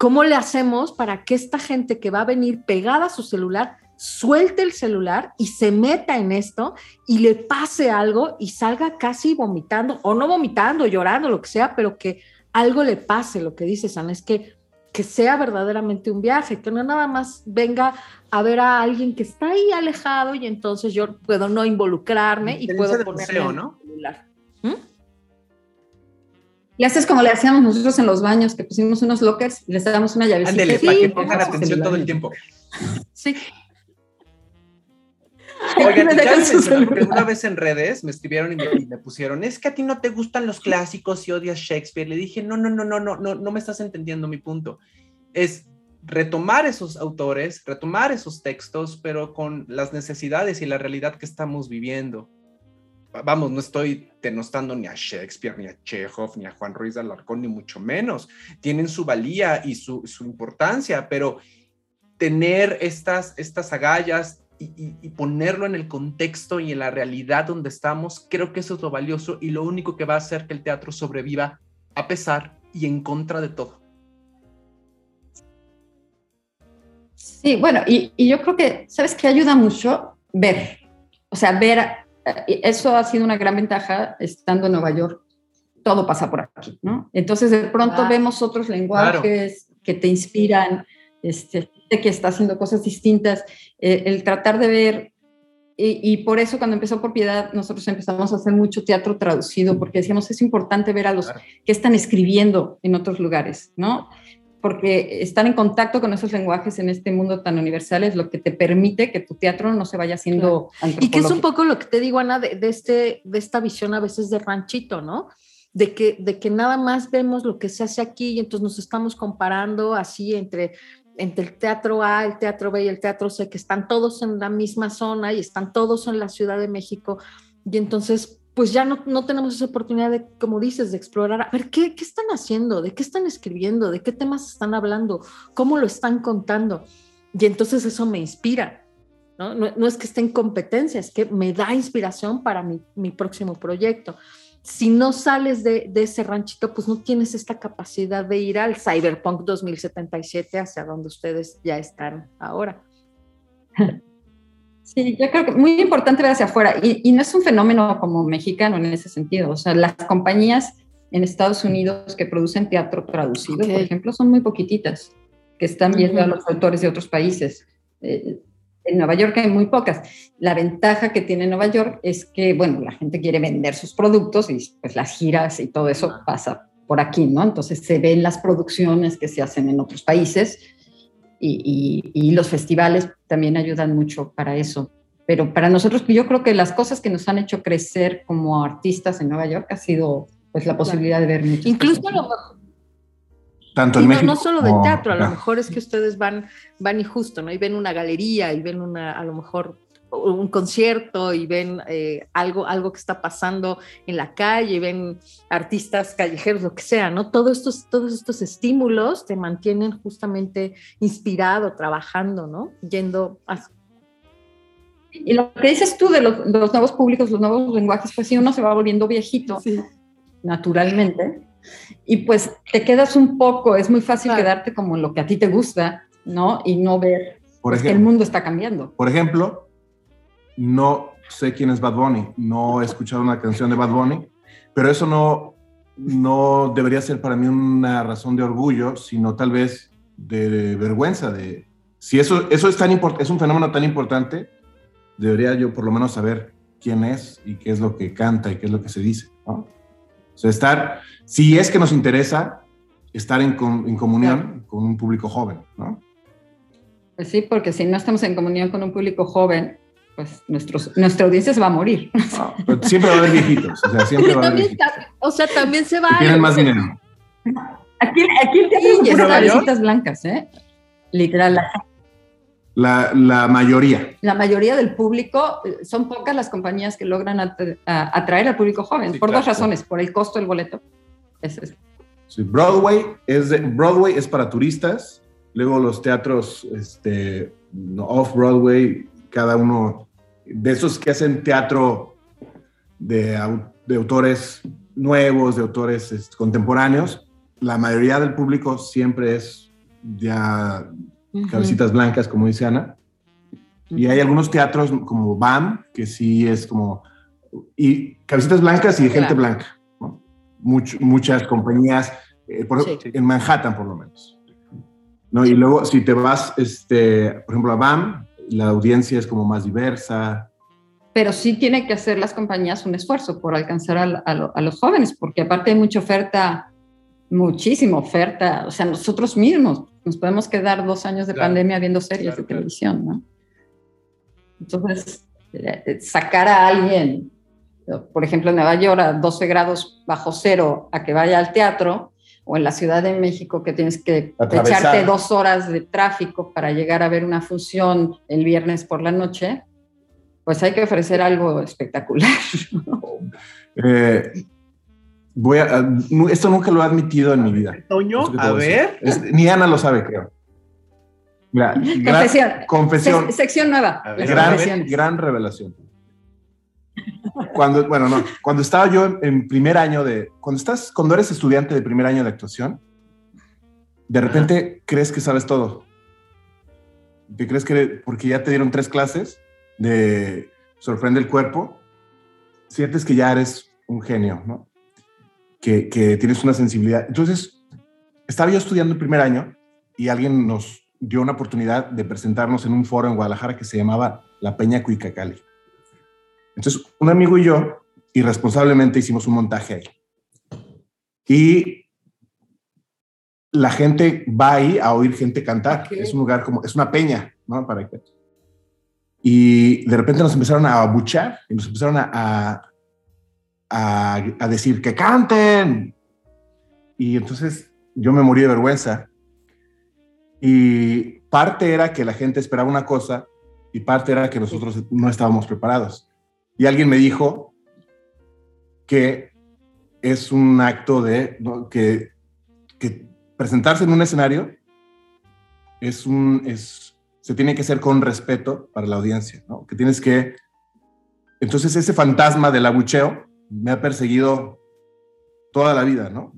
¿Cómo le hacemos para que esta gente que va a venir pegada a su celular suelte el celular y se meta en esto y le pase algo y salga casi vomitando, o no vomitando, llorando, lo que sea, pero que algo le pase, lo que dices, Ana, es que, que sea verdaderamente un viaje, que no nada más venga a ver a alguien que está ahí alejado y entonces yo puedo no involucrarme y puedo ponerme ¿no? Y haces como le hacíamos nosotros en los baños, que pusimos unos lockers y les damos una llavecita. Ándele, Sí, para que ponga pongan atención todo el tiempo. Sí, Oigan, porque una vez en redes me escribieron y me, y me pusieron, es que a ti no te gustan los clásicos y odias Shakespeare. Le dije, no, no, no, no, no, no, no me estás entendiendo mi punto. Es retomar esos autores, retomar esos textos, pero con las necesidades y la realidad que estamos viviendo. Vamos, no estoy denostando ni a Shakespeare, ni a Chekhov, ni a Juan Ruiz de Alarcón, ni mucho menos. Tienen su valía y su, su importancia, pero tener estas, estas agallas y, y- ponerlo en el contexto y en la realidad donde estamos, creo que eso es lo valioso y lo único que va a hacer que el teatro sobreviva a pesar y en contra de todo. Sí, bueno, y, y yo creo que, ¿sabes qué ayuda mucho? Ver. O sea, ver, eso ha sido una gran ventaja estando en Nueva York. Todo pasa por aquí, ¿no? Entonces, de pronto vemos otros lenguajes que te inspiran, este, que está haciendo cosas distintas, eh, el tratar de ver. Y, y por eso, cuando empezó por piedad, nosotros empezamos a hacer mucho teatro traducido, porque decíamos, es importante ver a los Claro. que están escribiendo en otros lugares, ¿no? Porque estar en contacto con esos lenguajes en este mundo tan universal es lo que te permite que tu teatro no se vaya haciendo Y que es un poco lo que te digo, Ana, de, de este, de esta visión a veces de ranchito, ¿no? De que, de que nada más vemos lo que se hace aquí y entonces nos estamos comparando así entre, entre el teatro A, el teatro B y el teatro C, que están todos en la misma zona y están todos en la Ciudad de México. Y entonces, pues ya no, no tenemos esa oportunidad de, como dices, de explorar, a ver, ¿qué, ¿qué están haciendo? ¿De qué están escribiendo? ¿De qué temas están hablando? ¿Cómo lo están contando? Y entonces eso me inspira. ¿no? No, no es que esté en competencia, es que me da inspiración para mi, mi próximo proyecto. Si no sales de, de, ese ranchito, pues no tienes esta capacidad de ir al Cyberpunk 2077 hacia donde ustedes ya están ahora. Sí, yo creo que muy importante ver hacia afuera y, y no es un fenómeno como mexicano en ese sentido. O sea, las compañías en Estados Unidos que producen teatro traducido, Ok. por ejemplo, son muy poquititas, que están viendo a Ujú. los autores de otros países. Eh, en Nueva York hay muy pocas. La ventaja que tiene Nueva York es que, bueno, la gente quiere vender sus productos y pues las giras y todo eso pasa por aquí, ¿no? Entonces se ven las producciones que se hacen en otros países y, y- y los festivales también ayudan mucho para eso. Pero para nosotros, yo creo que las cosas que nos han hecho crecer como artistas en Nueva York ha sido pues la posibilidad de ver muchas Incluso a cosas, lo mejor, Tanto en no, México. no solo de teatro, a lo mejor es que ustedes van, van y justo, ¿no? Y ven una galería y ven una, a lo mejor un concierto y ven eh, algo, algo que está pasando en la calle, ven artistas callejeros, lo que sea, ¿no? Todos estos, todos estos estímulos te mantienen justamente inspirado, trabajando, ¿no? Yendo a... Y lo que dices tú de los, de los nuevos públicos, los nuevos lenguajes, pues sí, uno se va volviendo viejito naturalmente y pues te quedas un poco, es muy fácil Claro. quedarte como en lo que a ti te gusta, ¿no? Y no ver Por pues, que el ejemplo, mundo está cambiando. por ejemplo, no sé quién es Bad Bunny, no he escuchado una canción de Bad Bunny, pero eso no, no debería ser para mí una razón de orgullo, sino tal vez de vergüenza. De, si eso, eso es, tan import- es un fenómeno tan importante, debería yo por lo menos saber quién es y qué es lo que canta y qué es lo que se dice. ¿no? O sea, estar, si es que nos interesa, estar en, en comunión con un público joven, ¿no? Pues sí, porque si no estamos en comunión con un público joven, pues nuestros, nuestra audiencia se va a morir. Pero siempre va a haber viejitos, o sea, siempre va a haber también, viejitos. o sea, también se va... Que tienen más dinero. Aquí, aquí el teatro Sí, cabecitas blancas, ¿eh? Literal, la, La, mayoría. la mayoría del público, eh, son pocas las compañías que logran a- atraer al público joven, Sí, por claro. dos razones, por el costo del boleto. Ese es- Sí, Broadway, es de- Broadway es para turistas, luego los teatros este, off-Broadway, cada uno de esos que hacen teatro de, de autores nuevos, de autores contemporáneos, la mayoría del público siempre es ya cabecitas blancas, como dice Ana. Y hay algunos teatros como BAM, que sí es como... Y cabecitas blancas y gente blanca. ¿no? Much- muchas compañías, eh, por- Sí. en Manhattan por lo menos. ¿no? Y luego, si te vas, este, por ejemplo, a BAM, la audiencia es como más diversa. Pero sí tiene que hacer las compañías un esfuerzo por alcanzar a, a, a los jóvenes, porque aparte hay mucha oferta, muchísima oferta. O sea, nosotros mismos nos podemos quedar dos años de Claro, pandemia viendo series claro, de televisión, ¿no? Entonces, eh, sacar a alguien, por ejemplo, en Nueva York a 12 grados bajo cero, a que vaya al teatro, o en la Ciudad de México que tienes que Atravesar. echarte dos horas de tráfico para llegar a ver una función el viernes por la noche, pues hay que ofrecer algo espectacular. Eh, voy a, nu- esto nunca lo he admitido en mi vida. Toño, a ver. Es- ni Ana lo sabe, creo. Mira, gran- Confesión. confesión. Se- sección nueva. Ver, gran, gran revelación. Cuando, bueno, no, cuando estaba yo en, primer año de, cuando estás, cuando eres estudiante de primer año de actuación, de repente crees que sabes todo. Te crees que, porque ya te dieron tres clases de sorprende el cuerpo, sientes que ya eres un genio, ¿no? Que, que tienes una sensibilidad. Entonces, estaba yo estudiando el primer año y alguien nos dio una oportunidad de presentarnos en un foro en Guadalajara que se llamaba La Peña Cuicacali. Entonces, un amigo y yo, irresponsablemente, hicimos un montaje ahí. Y la gente va ahí a oír gente cantar. Ok. Es un lugar como, es una peña, ¿no? Para que... Y de repente nos empezaron a abuchar y nos empezaron a, a, a, a decir que canten. Y entonces yo me morí de vergüenza. Y parte era que la gente esperaba una cosa y parte era que nosotros no estábamos preparados. Y alguien me dijo que es un acto de que presentarse en un escenario es un es se tiene que hacer con respeto para la audiencia, ¿no? Que tienes que entonces ese fantasma del abucheo me ha perseguido toda la vida, ¿no?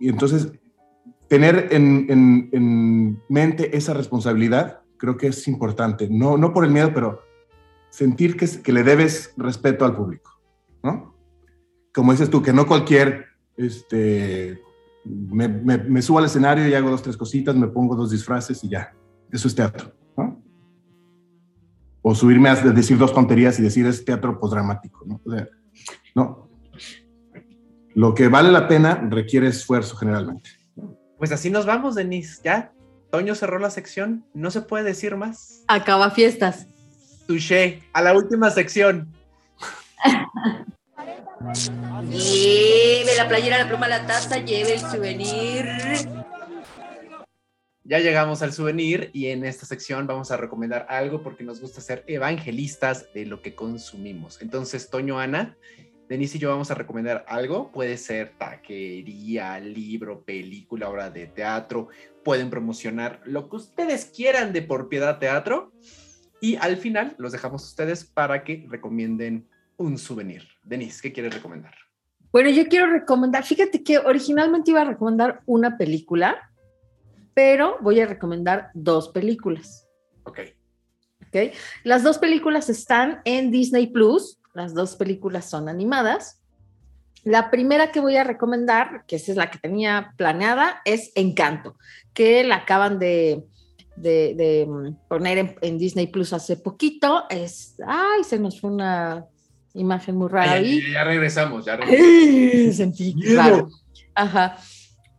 Y entonces tener en, en, en mente esa responsabilidad creo que es importante, no, no por el miedo, pero sentir que, que le debes respeto al público, ¿no? Como dices tú, que no cualquier, este, me, me, me subo al escenario y hago dos, tres cositas, me pongo dos disfraces y ya, eso es teatro, ¿no? O subirme a decir dos tonterías y decir es teatro posdramático, ¿no? O sea, no. Lo que vale la pena requiere esfuerzo generalmente. Pues así nos vamos, Denise. Ya, Toño cerró la sección. No se puede decir más. Acaba fiestas. Touché. A la última sección. Lleve la playera, la pluma, la taza, lleve el souvenir. Ya llegamos al souvenir y en esta sección vamos a recomendar algo porque nos gusta ser evangelistas de lo que consumimos. Entonces, Toño, Ana, Denise y yo vamos a recomendar algo. Puede ser taquería, libro, película, obra de teatro. Pueden promocionar lo que ustedes quieran de por piedad teatro. Y al final los dejamos a ustedes para que recomienden un souvenir. Denise, ¿qué quieres recomendar? Bueno, yo quiero recomendar, fíjate que originalmente iba a recomendar una película, pero voy a recomendar dos películas. Ok. ¿ok? Las dos películas están en Disney Plus, las dos películas son animadas. La primera que voy a recomendar, que esa es la que tenía planeada, es Encanto, que la acaban de, de, de, mm, poner en, en, Disney Plus hace poquito. Es, ay, se nos fue una imagen muy rara Ay, ahí. ya, ya, regresamos, ya regresamos. Sentí raro. Ajá.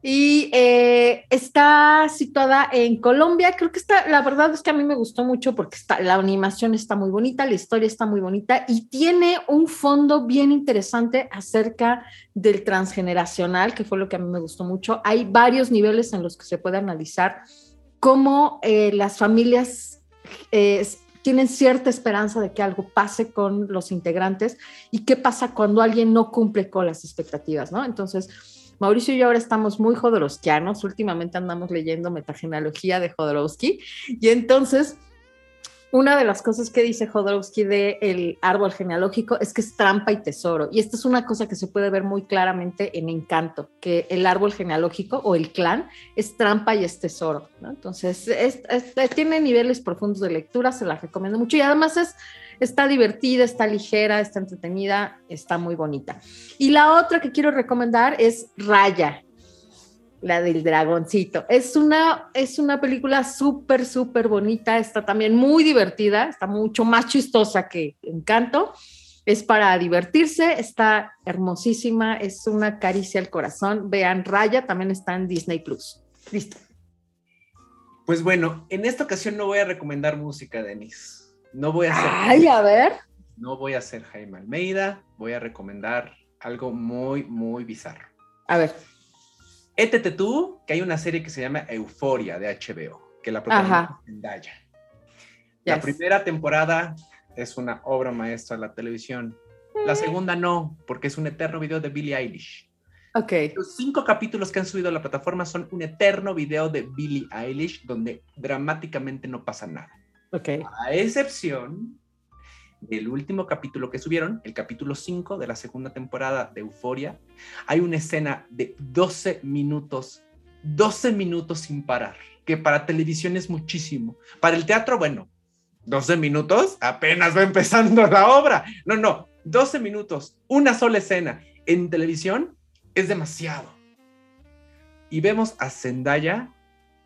Y eh, está situada en Colombia. Creo que está, la verdad es que a mí me gustó mucho porque está, la animación está muy bonita, la historia está muy bonita y tiene un fondo bien interesante acerca del transgeneracional, que fue lo que a mí me gustó mucho. Hay varios niveles en los que se puede analizar cómo eh, las familias eh, tienen cierta esperanza de que algo pase con los integrantes y qué pasa cuando alguien no cumple con las expectativas, ¿no? Entonces, Mauricio y yo ahora estamos muy jodorowskianos, últimamente andamos leyendo metagenealogía de Jodorowsky y entonces una de las cosas que dice Jodorowsky de el árbol genealógico es que es trampa y tesoro. Y esta es una cosa que se puede ver muy claramente en Encanto, que el árbol genealógico o el clan es trampa y es tesoro. ¿no? Entonces, es, es, tiene niveles profundos de lectura, se la recomiendo mucho y además es, está divertida, está ligera, está entretenida, está muy bonita. Y la otra que quiero recomendar es Raya. La del dragoncito. Es una, es una película súper, súper bonita. Está también muy divertida. Está mucho más chistosa que Encanto. Es para divertirse. Está hermosísima. Es una caricia al corazón. Vean Raya. También está en Disney Plus. Listo. Pues bueno, en esta ocasión no voy a recomendar música, Denis. No voy a hacer. Ay, a ver. No voy a hacer Jaime Almeida. Voy a recomendar algo muy, muy bizarro. A ver. Étete tú, que hay una serie que se llama Euforia de HBO, que la protagoniza. Zendaya. La Yes. primera temporada es una obra maestra de la televisión. La segunda no, porque es un eterno video de Billie Eilish. Ok. Los cinco capítulos que han subido a la plataforma son un eterno video de Billie Eilish donde dramáticamente no pasa nada. Ok. A excepción del último capítulo que subieron, el capítulo 5 de la segunda temporada de Euforia, hay una escena de 12 minutos, 12 minutos sin parar, que para televisión es muchísimo. Para el teatro, bueno, 12 minutos, apenas va empezando la obra. No, no, 12 minutos, una sola escena. En televisión es demasiado. Y vemos a Zendaya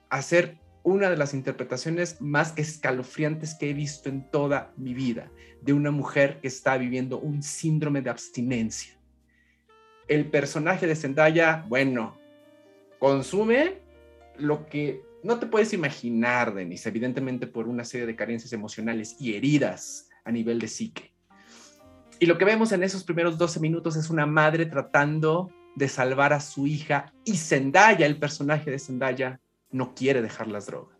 hacer una de las interpretaciones más escalofriantes que he visto en toda mi vida de una mujer que está viviendo un síndrome de abstinencia. El personaje de Zendaya, bueno, consume lo que no te puedes imaginar, Denis, evidentemente por una serie de carencias emocionales y heridas a nivel de psique. Y lo que vemos en esos primeros 12 minutos es una madre tratando de salvar a su hija y Zendaya, el personaje de Zendaya, no quiere dejar las drogas.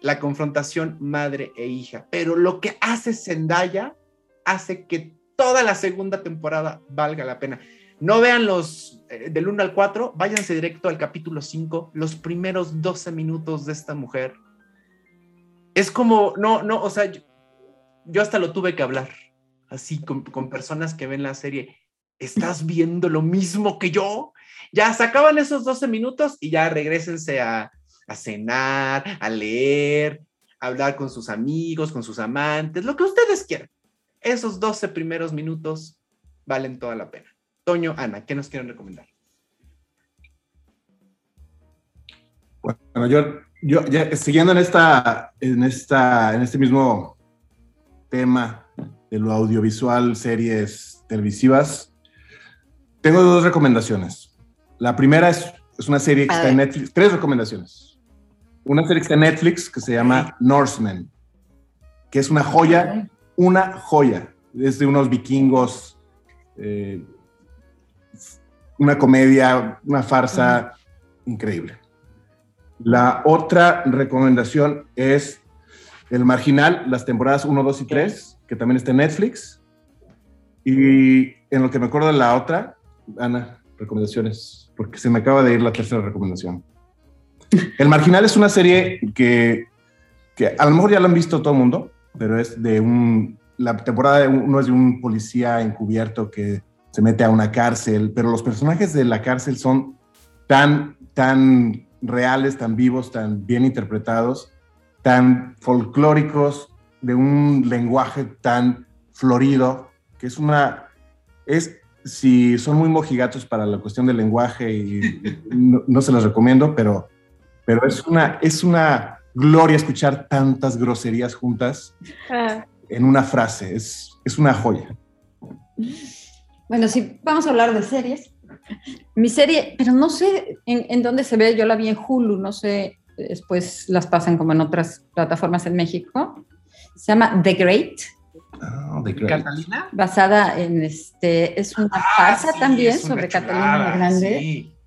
La confrontación madre e hija. Pero lo que hace Zendaya hace que toda la segunda temporada valga la pena. No vean los eh, del 1 al 4, váyanse directo al capítulo 5, los primeros 12 minutos de esta mujer. Es como, no, no, o sea, yo, hasta lo tuve que hablar, así con, con personas que ven la serie. ¿Estás viendo lo mismo que yo? Ya se acaban esos 12 minutos y ya regresense a, a cenar, a leer, a hablar con sus amigos, con sus amantes, lo que ustedes quieran. Esos 12 primeros minutos valen toda la pena. Toño, Ana, ¿qué nos quieren recomendar? Bueno, yo, yo ya siguiendo en esta, en esta, en este mismo tema de lo audiovisual, series televisivas, tengo dos recomendaciones. La primera es, es una serie que está en. Netflix, tres recomendaciones. Una serie que está en Netflix que se llama Norsemen, que es una joya, una joya. Es de unos vikingos, eh, una comedia, una farsa increíble. La otra recomendación es El Marginal, las temporadas 1, 2 y 3, que también está en Netflix. Y en lo que me acuerdo de la otra, Ana, recomendaciones, porque se me acaba de ir la tercera recomendación. El Marginal es una serie que, a lo mejor ya lo han visto todo el mundo, pero es de un... La temporada 1 es de un policía encubierto que se mete a una cárcel, pero los personajes de la cárcel son tan, tan reales, tan vivos, tan bien interpretados, tan folclóricos, de un lenguaje tan florido, que es una, es, si son muy mojigatos para la cuestión del lenguaje y no, no se los recomiendo, pero, pero es, una, es una gloria escuchar tantas groserías juntas en una frase, es, es una joya. Bueno, si vamos a hablar de series. Mi serie, pero no sé en, en dónde se ve, yo la vi en Hulu, no sé, después las pasan como en otras plataformas en México. Se llama The Great, Oh, the great. ¿Catalina? basada en este, es una farsa Ah, sí, también es una sobre Catalina la Grande, sí.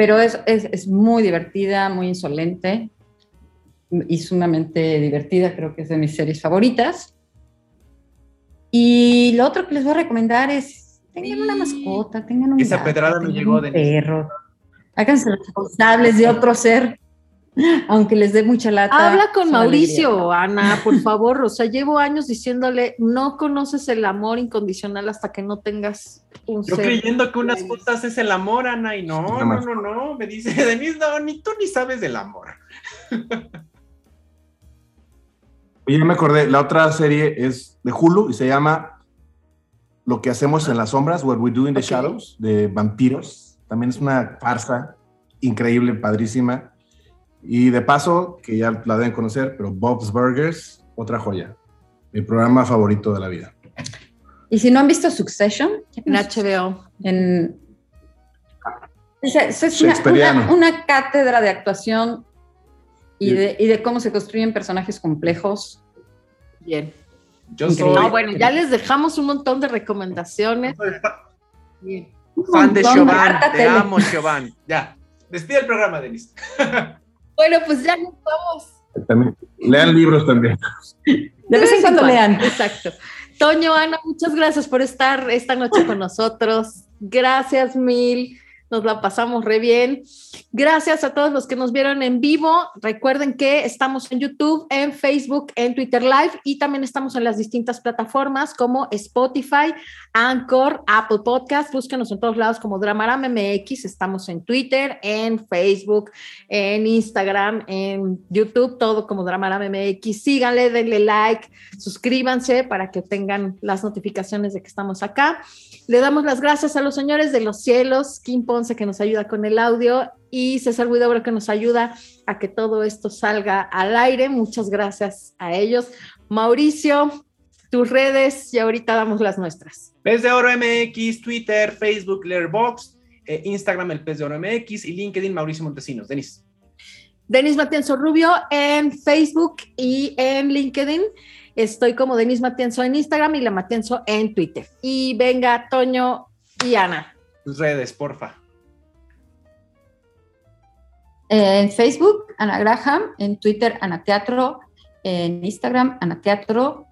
Pero es, es, es muy divertida, muy insolente y sumamente divertida, creo que es de mis series favoritas. Y lo otro que les voy a recomendar es, tengan una mascota, tengan un Esa gato, pedrada tengan llegó, un Denise. perro, háganse responsables de otro ser, aunque les dé mucha lata. Habla con Mauricio, Ana, por favor. O sea, llevo años diciéndole, no conoces el amor incondicional hasta que no tengas un Yo ser. creyendo que unas putas es el amor, Ana, y no, no, no, no, me dice Denise, no, ni tú ni sabes del amor. Oye, ya me acordé, la otra serie es de Hulu y se llama Lo que hacemos en las sombras, What We Do in the. Shadows, de vampiros. también es una farsa increíble, padrísima. Y de paso, que ya la deben conocer, pero Bob's Burgers, otra joya. Mi programa favorito de la vida. Y si no han visto Succession, En HBO. en... Es, es- es una, una- una cátedra de actuación y de, y de cómo se construyen personajes complejos. Bien. Yo soy No, bueno, ya les dejamos un montón de recomendaciones. fan de harta Te amo, Chauvin. Ya. Despide el programa, Denis. Bueno, pues ya nos vamos. También, lean libros también. De vez en cuando lean. Exacto. Toño, Ana, muchas gracias por estar esta noche con nosotros. Gracias mil. Nos la pasamos re bien. Gracias a todos los que nos vieron en vivo. Recuerden que estamos en YouTube, en Facebook, en Twitter Live y también estamos en las distintas plataformas como Spotify, Anchor, Apple Podcast. Búsquenos en todos lados como Dramaram MX. Estamos en Twitter, en Facebook, en Instagram, en YouTube, todo como Dramaram MX. Síganle, denle like, suscríbanse para que tengan las notificaciones de que estamos acá. Le damos las gracias a los señores de los cielos, Kim que nos ayuda con el audio y César Huidobro que nos ayuda a que todo esto salga al aire. Muchas gracias a ellos. Mauricio, tus redes y ahorita damos las nuestras. Pez de Oro MX, Twitter, Facebook, Letterboxd, eh, Instagram, el Pez de Oro MX y LinkedIn, Mauricio Montesinos. Denis. Denis Matienzo Rubio en Facebook y en LinkedIn. Estoy como Denis Matienzo en Instagram y la Matienzo en Twitter. Y venga, Toño y Ana. Tus redes, porfa. En Facebook, Ana Graham, en Twitter, Ana Teatro, en Instagram, Ana Teatro,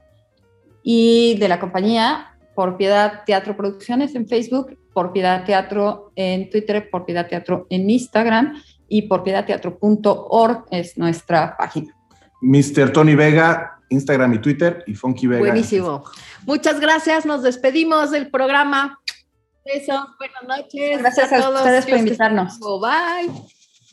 y de la compañía Por Piedad Teatro Producciones en Facebook, Por Piedad Teatro en Twitter, Por Piedad Teatro en Instagram y porpiedadteatro.org es nuestra página. Mr. Tony Vega, Instagram y Twitter, y Funky Vega. Buenísimo. Muchas gracias. Nos despedimos del programa. Eso, buenas noches. Gracias a ustedes por invitarnos. Bye.